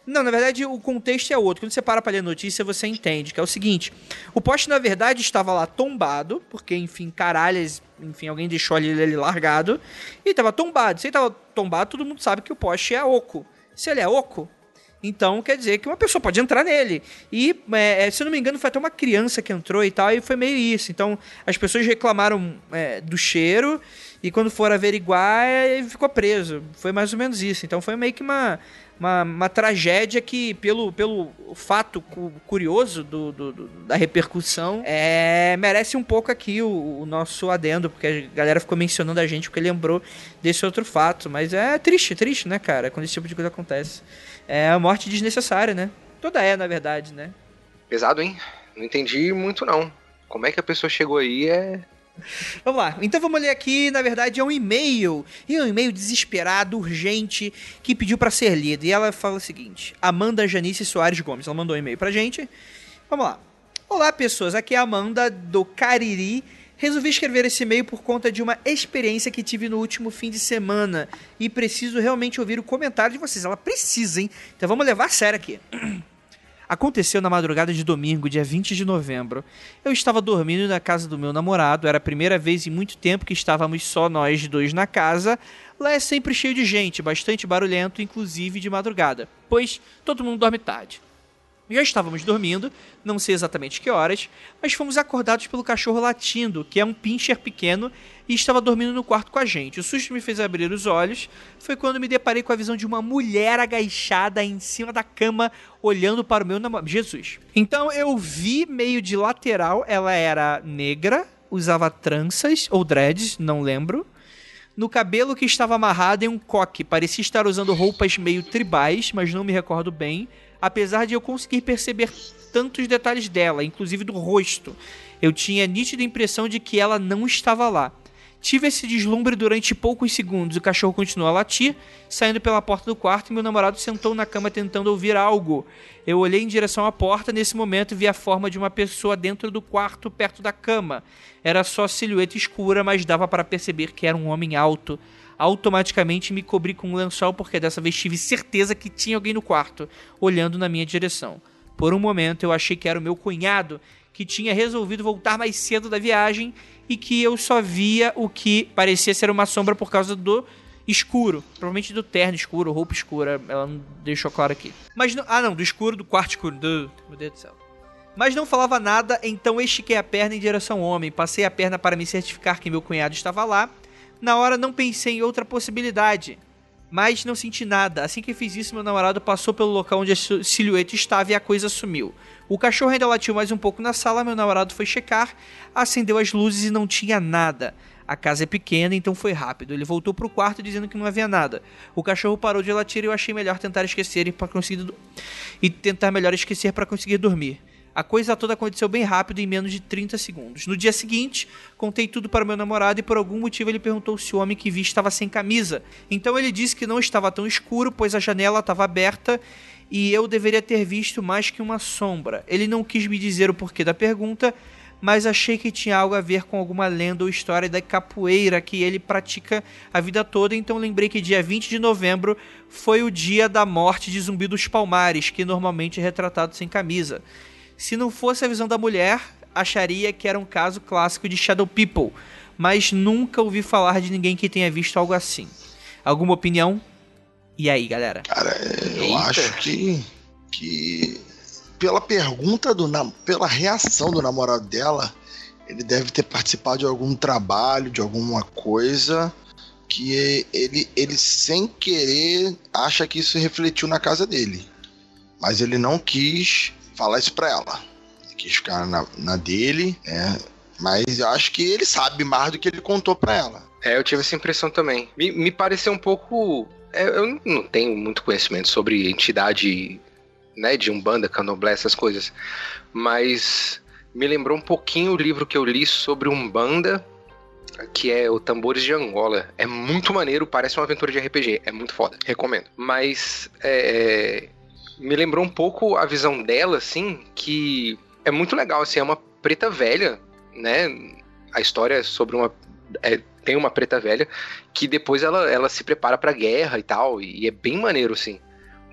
Não, na verdade o contexto é outro. Quando você para para ler a notícia, você entende que é o seguinte: o poste na verdade estava lá tombado, porque enfim, caralhas, enfim, alguém deixou ele, ele largado e estava tombado. Se ele estava tombado, todo mundo sabe que o poste é oco. Se ele é oco, então quer dizer que uma pessoa pode entrar nele. E, é, é, se eu não me engano, foi até uma criança que entrou e tal, e foi meio isso. Então as pessoas reclamaram é, do cheiro, e quando foram averiguar, ele ficou preso. Foi mais ou menos isso. Então foi meio que uma, uma, uma tragédia que, pelo, pelo fato curioso do, do, do, da repercussão, é, merece um pouco aqui o, o, nosso adendo, porque a galera ficou mencionando a gente porque lembrou desse outro fato. Mas é triste, triste, né, cara, quando esse tipo de coisa acontece. É a morte desnecessária, né? Toda é, na verdade, né? Pesado, hein? Não entendi muito, não. Como é que a pessoa chegou aí é Vamos lá. Então vamos ler aqui, na verdade é um e-mail. E é um e-mail desesperado, urgente, que pediu para ser lido. E ela fala o seguinte: Amanda Janice Soares Gomes. Ela mandou um e-mail pra gente. Vamos lá. Olá, pessoas. Aqui é a Amanda do Cariri. Resolvi escrever esse e-mail por conta de uma experiência que tive no último fim de semana. E preciso realmente ouvir o comentário de vocês. Ela precisa, hein? Então vamos levar a sério aqui. Aconteceu na madrugada de domingo, dia 20 de novembro. Eu estava dormindo na casa do meu namorado, era a primeira vez em muito tempo que estávamos só nós dois na casa. Lá é sempre cheio de gente, bastante barulhento, inclusive de madrugada, pois todo mundo dorme tarde. Já estávamos dormindo, não sei exatamente que horas, mas fomos acordados pelo cachorro latindo, que é um pincher pequeno e estava dormindo no quarto com a gente. O susto me fez abrir os olhos. Foi quando me deparei com a visão de uma mulher agachada em cima da cama, olhando para o meu namorado. Jesus. Então eu vi meio de lateral, ela era negra, usava tranças ou dreads, não lembro no cabelo que estava amarrado em um coque. Parecia estar usando roupas meio tribais, mas não me recordo bem apesar de eu conseguir perceber tantos detalhes dela, inclusive do rosto. Eu tinha a nítida impressão de que ela não estava lá. Tive esse deslumbre durante poucos segundos. O cachorro continuou a latir, saindo pela porta do quarto e meu namorado sentou na cama tentando ouvir algo. Eu olhei em direção à porta, nesse momento vi a forma de uma pessoa dentro do quarto, perto da cama. Era só silhueta escura, mas dava para perceber que era um homem alto automaticamente me cobri com um lençol porque dessa vez tive certeza que tinha alguém no quarto, olhando na minha direção. Por um momento eu achei que era o meu cunhado, que tinha resolvido voltar mais cedo da viagem e que eu só via o que parecia ser uma sombra por causa do escuro, provavelmente do terno escuro, roupa escura, ela não deixou claro aqui. Mas não, ah não, do escuro, do quarto escuro, do, meu Deus do céu. Mas não falava nada, então estiquei a perna em direção ao homem, passei a perna para me certificar que meu cunhado estava lá na hora não pensei em outra possibilidade, mas não senti nada. Assim que fiz isso, meu namorado passou pelo local onde a silhueta estava e a coisa sumiu. O cachorro ainda latiu mais um pouco na sala, meu namorado foi checar, acendeu as luzes e não tinha nada. A casa é pequena, então foi rápido. Ele voltou pro quarto dizendo que não havia nada. O cachorro parou de latir e eu achei melhor tentar esquecer para conseguir e tentar melhor esquecer para conseguir dormir. A coisa toda aconteceu bem rápido, em menos de 30 segundos. No dia seguinte, contei tudo para meu namorado e por algum motivo ele perguntou se o homem que vi estava sem camisa. Então ele disse que não estava tão escuro, pois a janela estava aberta e eu deveria ter visto mais que uma sombra. Ele não quis me dizer o porquê da pergunta, mas achei que tinha algo a ver com alguma lenda ou história da capoeira que ele pratica a vida toda, então lembrei que dia 20 de novembro foi o dia da morte de Zumbi dos Palmares, que normalmente é retratado sem camisa. Se não fosse a visão da mulher, acharia que era um caso clássico de Shadow People, mas nunca ouvi falar de ninguém que tenha visto algo assim. Alguma opinião? E aí, galera? Cara, eu Eita. acho que que pela pergunta do pela reação do namorado dela, ele deve ter participado de algum trabalho, de alguma coisa que ele ele sem querer acha que isso refletiu na casa dele. Mas ele não quis falar isso pra ela. Quis ficar na, na dele, né? Mas eu acho que ele sabe mais do que ele contou pra ela. É, eu tive essa impressão também. Me, me pareceu um pouco. É, eu não tenho muito conhecimento sobre entidade, né, de umbanda, candomblé, essas coisas. Mas me lembrou um pouquinho o livro que eu li sobre Umbanda, que é o Tambores de Angola. É muito maneiro, parece uma aventura de RPG. É muito foda, recomendo. Mas é, me lembrou um pouco a visão dela, assim, que é muito legal, assim, é uma preta velha, né? A história é sobre uma. É, tem uma preta velha que depois ela, ela se prepara pra guerra e tal, e é bem maneiro, assim.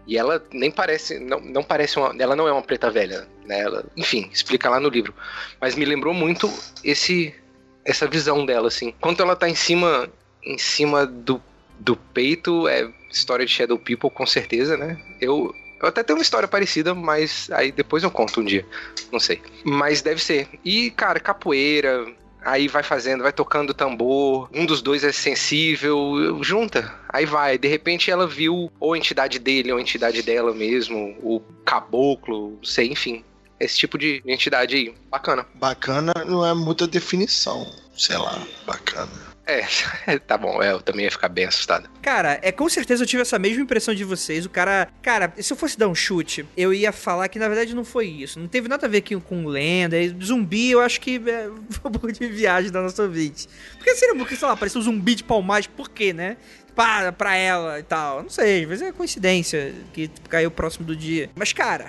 E ela nem parece, não, não parece uma, ela não é uma preta velha, né? Ela, enfim, explica lá no livro. Mas me lembrou muito esse essa visão dela assim. Quando ela tá em cima em cima do, do peito, é história de Shadow People com certeza, né? Eu eu até tenho uma história parecida, mas aí depois eu conto um dia. Não sei. Mas deve ser. E, cara, capoeira, aí vai fazendo, vai tocando tambor, um dos dois é sensível, junta, aí vai. De repente ela viu ou a entidade dele ou a entidade dela mesmo, o caboclo, sei, enfim. Esse tipo de entidade aí, bacana. Bacana não é muita definição, sei lá, bacana. É, tá bom, é, eu também ia ficar bem assustado. Cara, é com certeza eu tive essa mesma impressão de vocês. O cara. Cara, se eu fosse dar um chute, eu ia falar que na verdade não foi isso. Não teve nada a ver aqui com lenda. Zumbi, eu acho que é um pouco de viagem da nossa ouvinte. Porque seria porque, sei lá, um zumbi de palmagem, por quê, né? Para pra ela e tal. Não sei, às vezes é coincidência que caiu próximo do dia. Mas, cara,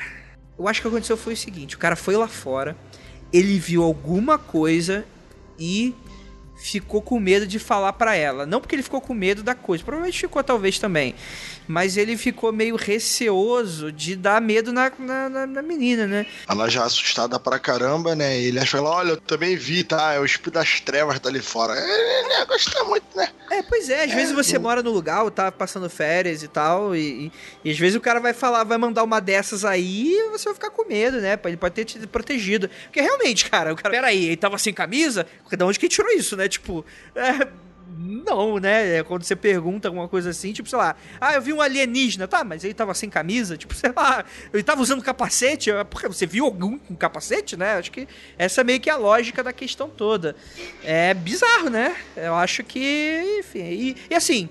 eu acho que aconteceu foi o seguinte: o cara foi lá fora, ele viu alguma coisa e ficou com medo de falar para ela. Não porque ele ficou com medo da coisa, provavelmente ficou talvez também. Mas ele ficou meio receoso de dar medo na, na, na menina, né? Ela já assustada pra caramba, né? Ele achou ela, olha, eu também vi, tá? É o espírito das trevas tá ali fora. Ele, ele gosta muito, né? É, pois é, às é, vezes você eu... mora no lugar, ou tá passando férias e tal, e, e, e, às vezes o cara vai falar, vai mandar uma dessas aí e você vai ficar com medo, né? Ele pode ter te protegido. Porque realmente, cara, o cara, peraí, ele tava sem camisa? De onde que tirou isso, né? Tipo, é, não, né? É quando você pergunta alguma coisa assim, tipo, sei lá, ah, eu vi um alienígena, tá, mas ele tava sem camisa, tipo, sei lá, ele tava usando capacete, é, porque você viu algum com capacete, né? Acho que essa é meio que a lógica da questão toda. É bizarro, né? Eu acho que, enfim, e, e assim,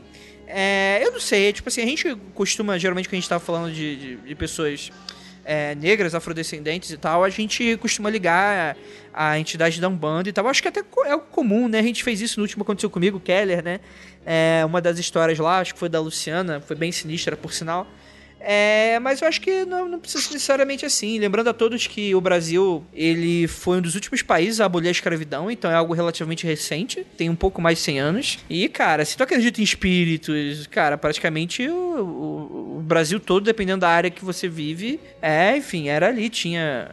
é, eu não sei, tipo assim, a gente costuma, geralmente, quando a gente tá falando de, de, de pessoas é, negras, afrodescendentes e tal, a gente costuma ligar a, a entidade da Umbanda e tal. Acho que até é comum, né? A gente fez isso no último aconteceu comigo, Keller, né? É, uma das histórias lá, acho que foi da Luciana, foi bem sinistra, por sinal. É, mas eu acho que não, não precisa ser necessariamente assim. Lembrando a todos que o Brasil ele foi um dos últimos países a abolir a escravidão, então é algo relativamente recente, tem um pouco mais de 100 anos. E, cara, se tu acredita em espíritos, cara, praticamente o, o, o Brasil todo, dependendo da área que você vive, é, enfim, era ali, tinha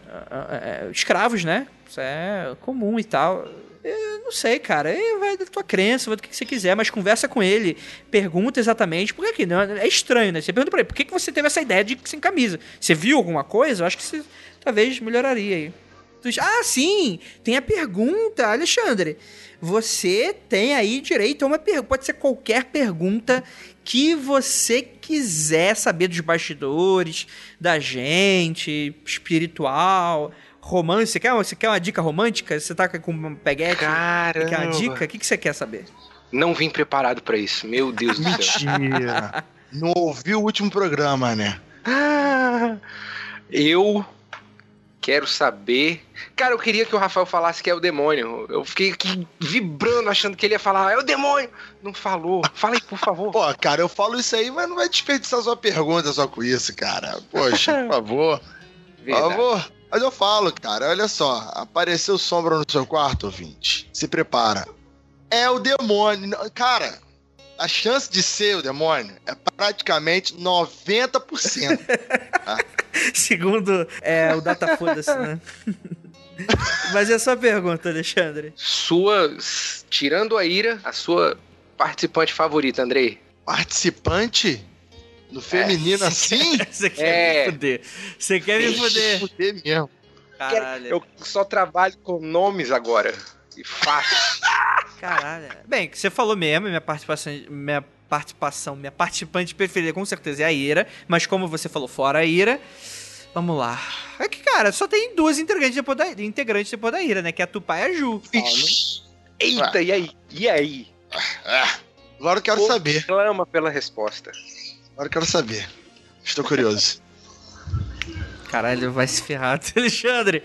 é, escravos, né? Isso é comum e tal. Eu não sei, cara. vai da tua crença, vai do que você quiser, mas conversa com ele, pergunta exatamente. Porque aqui, não, é estranho, né? Você pergunta pra ele, por que, que você teve essa ideia de sem camisa? Você viu alguma coisa? Eu acho que você talvez melhoraria aí. Ah, sim! Tem a pergunta, Alexandre. Você tem aí direito a uma pergunta. Pode ser qualquer pergunta que você quiser saber dos bastidores, da gente, espiritual romance. Você quer, você quer uma dica romântica? Você tá com um peguete? Caramba. Quer uma dica? O que, que você quer saber? Não vim preparado para isso. Meu Deus do céu. Mentira. Não ouviu o último programa, né? Ah, eu quero saber. Cara, eu queria que o Rafael falasse que é o demônio. Eu fiquei aqui vibrando, achando que ele ia falar, é o demônio. Não falou. Fala aí, por favor. Pô, cara, eu falo isso aí, mas não vai desperdiçar sua pergunta só com isso, cara. Poxa, por favor. Por favor. Mas eu falo, cara, olha só. Apareceu sombra no seu quarto, ouvinte. Se prepara. É o demônio. Cara, a chance de ser o demônio é praticamente 90%. tá? Segundo é, o Data Foda-se, né? Mas é a sua pergunta, Alexandre? Sua. Tirando a ira, a sua participante favorita, Andrei? Participante? No feminino é. assim? Você quer é. me fuder. Você quer me fuder. fuder mesmo. Caralho. Eu só trabalho com nomes agora. E faço. Caralho. Bem, você falou mesmo, minha participação, minha participação, minha participante preferida com certeza é a Ira, mas como você falou fora a Ira, vamos lá. É que, cara, só tem duas integrantes depois da, integrantes depois da Ira, né? Que é a Tupá e a Ju. Eita, e aí? E aí? Agora eu quero Pô, saber. Clama pela resposta. Agora eu quero saber. Estou curioso. Caralho, vai se ferrar. Alexandre,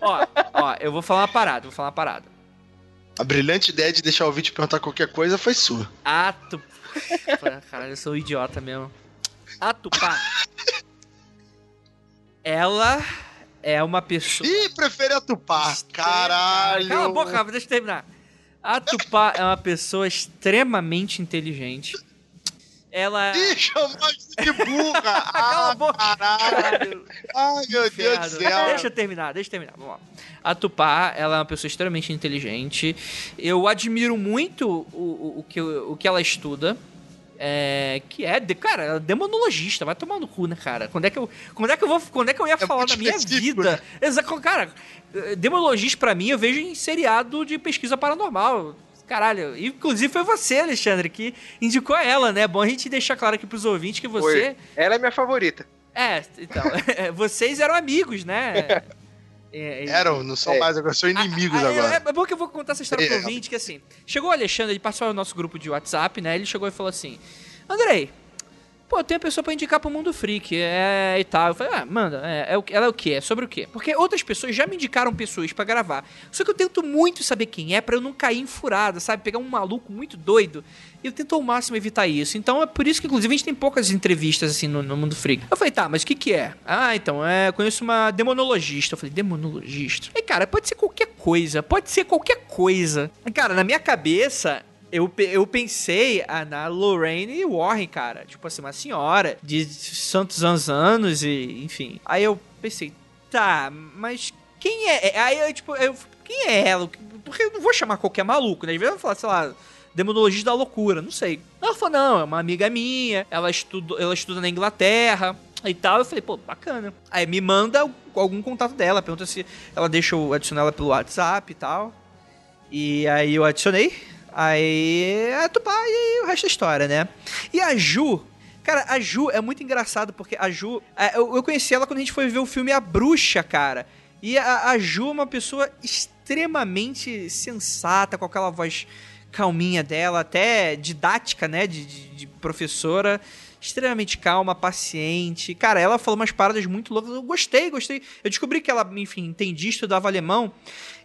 ó, ó, eu vou falar uma parada, vou falar uma parada. A brilhante ideia de deixar o vídeo perguntar qualquer coisa foi sua. A tu... Caralho, eu sou um idiota mesmo. A Tupá. Ela é uma pessoa. Ih, prefere a Tupá. Caralho. Cala a boca, deixa eu terminar. A Tupá é uma pessoa extremamente inteligente. Ela. Ih, chamou de burra! Cala a boca! caralho! Ai, meu Deus do céu! Deixa eu terminar, deixa eu terminar. Vamos lá. A Tupá, ela é uma pessoa extremamente inteligente. Eu admiro muito o, o, o, que, o que ela estuda. É, que é, de- cara, ela é demonologista, vai tomar no cu, né, cara? Quando é que eu, quando é que eu vou, quando é que eu ia falar muito da minha vida? Exato, cara, demonologista pra mim eu vejo em seriado de pesquisa paranormal. Caralho, inclusive foi você, Alexandre, que indicou ela, né? Bom a gente deixar claro aqui pros ouvintes que você Oi. Ela é minha favorita. é, então, vocês eram amigos, né? É, é, Eram, não são É. mais, agora são inimigos ah, é- agora. É, bom que eu vou contar essa história pro É. ouvinte, que assim, chegou o Alexandre, ele passou no nosso grupo de WhatsApp, né? Ele chegou e falou assim: Andrei, pô, tem uma pessoa pra indicar pro Mundo Freak, é e tal. Eu falei, ah, manda, é, é que- ela é o quê? É sobre o quê? Porque outras pessoas já me indicaram pessoas pra gravar. Só que eu tento muito saber quem é pra eu não cair em furada, sabe? Pegar um maluco muito doido. E eu tento ao máximo evitar isso. Então é por isso que, inclusive, a gente tem poucas entrevistas assim no, no Mundo Freak. Eu falei, tá, mas o que que é? Ah, então, é, conheço uma demonologista. Eu falei, demonologista? E, cara, pode ser qualquer coisa. Pode ser qualquer coisa. E, cara, na minha cabeça, eu, eu pensei ah, na Lorraine Warren, cara. Tipo assim, uma senhora de santos anos, anos e enfim. Aí eu pensei, tá, mas quem é? Aí eu, tipo, eu, quem é ela? Porque eu não vou chamar qualquer maluco, né? Às vezes eu vou falar, sei lá, demonologista da loucura, não sei. Ela falou, não, é uma amiga minha, ela estuda, ela estuda na Inglaterra. E tal, eu falei, pô, bacana. Aí me manda algum contato dela, pergunta se ela deixa eu adicionar ela pelo WhatsApp e tal. E aí eu adicionei. Aí a Tupá e o resto da história, né? E a Ju. Cara, a Ju é muito engraçado porque a Ju. é, Eu, eu conheci ela quando a gente foi ver o filme A Bruxa, cara. E a, a Ju é uma pessoa extremamente sensata, com aquela voz calminha dela, até didática, né? De, de- de professora. Extremamente calma, paciente. Cara, ela falou umas paradas muito loucas. Eu gostei, gostei. Eu descobri que ela, enfim, entendia, estudava alemão.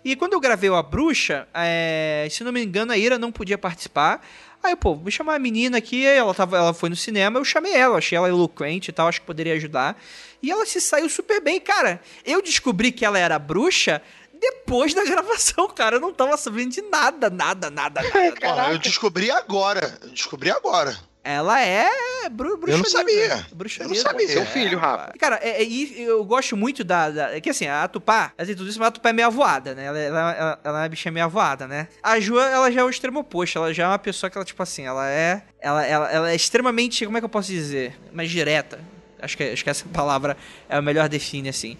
E quando eu gravei o A Bruxa, é, se não me engano, a Ira não podia participar. Aí, pô, vou chamar a menina aqui, ela, tava, ela foi no cinema, eu chamei ela, achei ela eloquente e tal, acho que poderia ajudar. E ela se saiu super bem, cara. Eu descobri que ela era bruxa depois da gravação, cara. Eu não tava sabendo de nada, nada, nada, nada. Ó, eu descobri agora. Eu descobri agora. Ela é bru bruxa Eu não sabia. Eu não sabia. Seu filho, Rafa. Cara, é, é- e eu gosto muito da, da- É que assim, a Tupá, tem tudo isso, mas a Tupá é meio avoada, né? Ela, ela, ela, ela é uma bichinha meio avoada, né? A Ju, ela já é o extremo oposto. Ela já é uma pessoa que ela, tipo assim, ela é. Ela, ela, ela é extremamente. Como é que eu posso dizer? Mais direta. Acho que, acho que essa palavra é a melhor define, assim.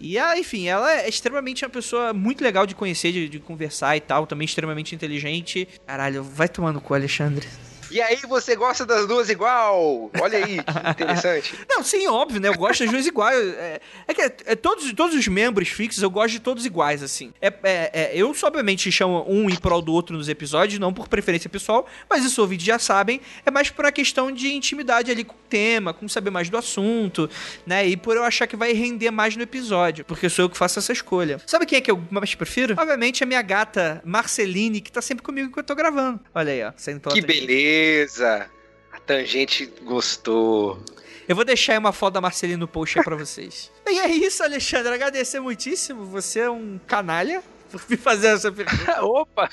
E, ela, enfim, ela é extremamente uma pessoa muito legal de conhecer, de, de conversar e tal. Também extremamente inteligente. Caralho, vai tomar no cu, Alexandre. E aí, você gosta das duas igual? Olha aí, que interessante. Não, sim, óbvio, né? Eu gosto das duas iguais. É, é que é, todos, todos os membros fixos eu gosto de todos iguais, assim. É, é- é, eu, obviamente, chamo um em prol do outro nos episódios, não por preferência pessoal, mas isso ouvintes já sabem. É mais por uma questão de intimidade ali com o tema, com saber mais do assunto, né? E por eu achar que vai render mais no episódio, porque sou eu que faço essa escolha. Sabe quem é que eu mais prefiro? Obviamente a minha gata Marceline, que tá sempre comigo enquanto eu tô gravando. Olha aí, ó. Saindo pela Que tangente. Beleza. A tangente gostou. Eu vou deixar aí uma foto da Marceline no post aí pra vocês. e é isso, Alexandre. Agradecer muitíssimo. Você é um canalha por me fazer essa pergunta. Opa,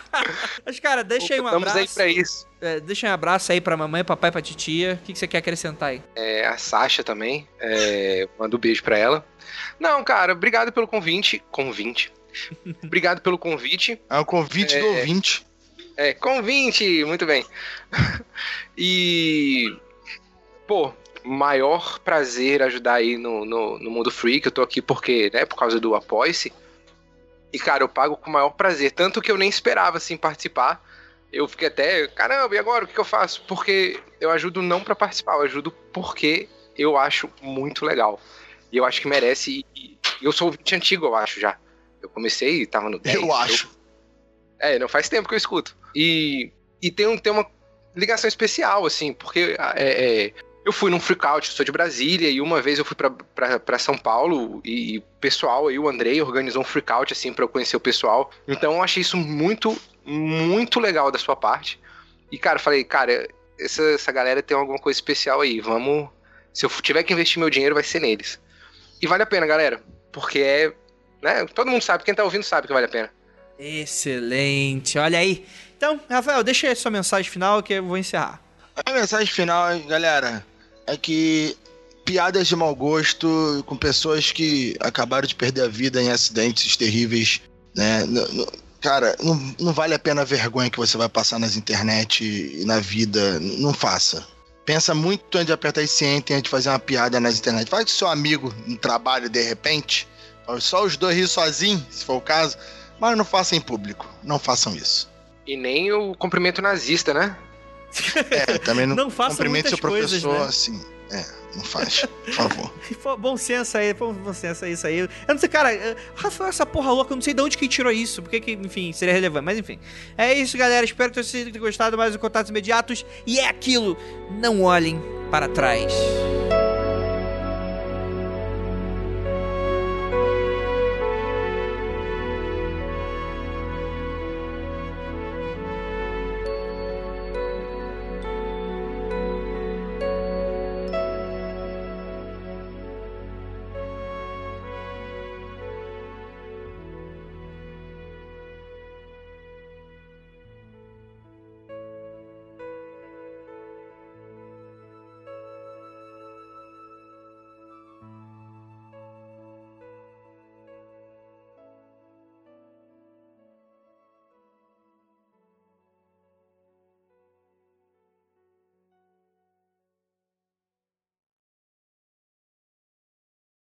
Mas, cara, deixa aí um estamos aí abraço. pra isso. É, deixa aí um abraço aí pra mamãe, papai, pra titia. O que, que você quer acrescentar aí? É, a Sasha também. É, manda um beijo pra ela. Não, cara, obrigado pelo convite. Convite. obrigado pelo convite. É um convite É. do ouvinte. É, convite, muito bem. e. Pô, maior prazer ajudar aí no, no, no Mundo Freak. Eu tô aqui porque, né, por causa do Apoia-se. E, cara, eu pago com o maior prazer. Tanto que eu nem esperava, assim, participar. Eu fiquei até, caramba, e agora o que, que eu faço? Porque eu ajudo não pra participar, eu ajudo porque eu acho muito legal. E eu acho que merece. E e eu sou ouvinte antigo, eu acho já. Eu comecei, tava no 10. Eu acho. É, não faz tempo que eu escuto. E, e tem, um, tem uma ligação especial, assim, porque é, é, Eu fui num freakout, sou de Brasília, e uma vez eu fui para São Paulo e o pessoal aí, o Andrei, organizou um freakout assim para eu conhecer o pessoal. Então eu achei isso muito, muito legal da sua parte. E cara, eu falei, cara, essa, essa galera tem alguma coisa especial aí, vamos. Se eu tiver que investir meu dinheiro, vai ser neles. E vale a pena, galera, porque é. Né, todo mundo sabe, quem tá ouvindo sabe que vale a pena. Excelente, olha aí. Então, Rafael, deixa aí a sua mensagem final que eu vou encerrar. A mensagem final, galera, é que piadas de mau gosto com pessoas que acabaram de perder a vida em acidentes terríveis, né? Cara, não, não vale a pena a vergonha que você vai passar nas internet e na vida. Não faça. Pensa muito antes de apertar esse enter, antes de fazer uma piada nas internet. Faz com seu amigo no trabalho de repente. Só os dois rir sozinhos, se for o caso. Mas não façam em público. Não façam isso. E nem o cumprimento nazista, né? É, também não, não faça cumprimente seu professor coisas, né? assim. É, não faz, por favor. bom senso aí, bom senso aí, isso aí. Eu não sei, cara, Rafael, essa porra louca, eu não sei de onde que tirou isso, porque que, enfim, seria relevante, mas enfim. É isso, galera, espero que vocês tenham gostado mais do Contatos Imediatos, e é aquilo, não olhem para trás.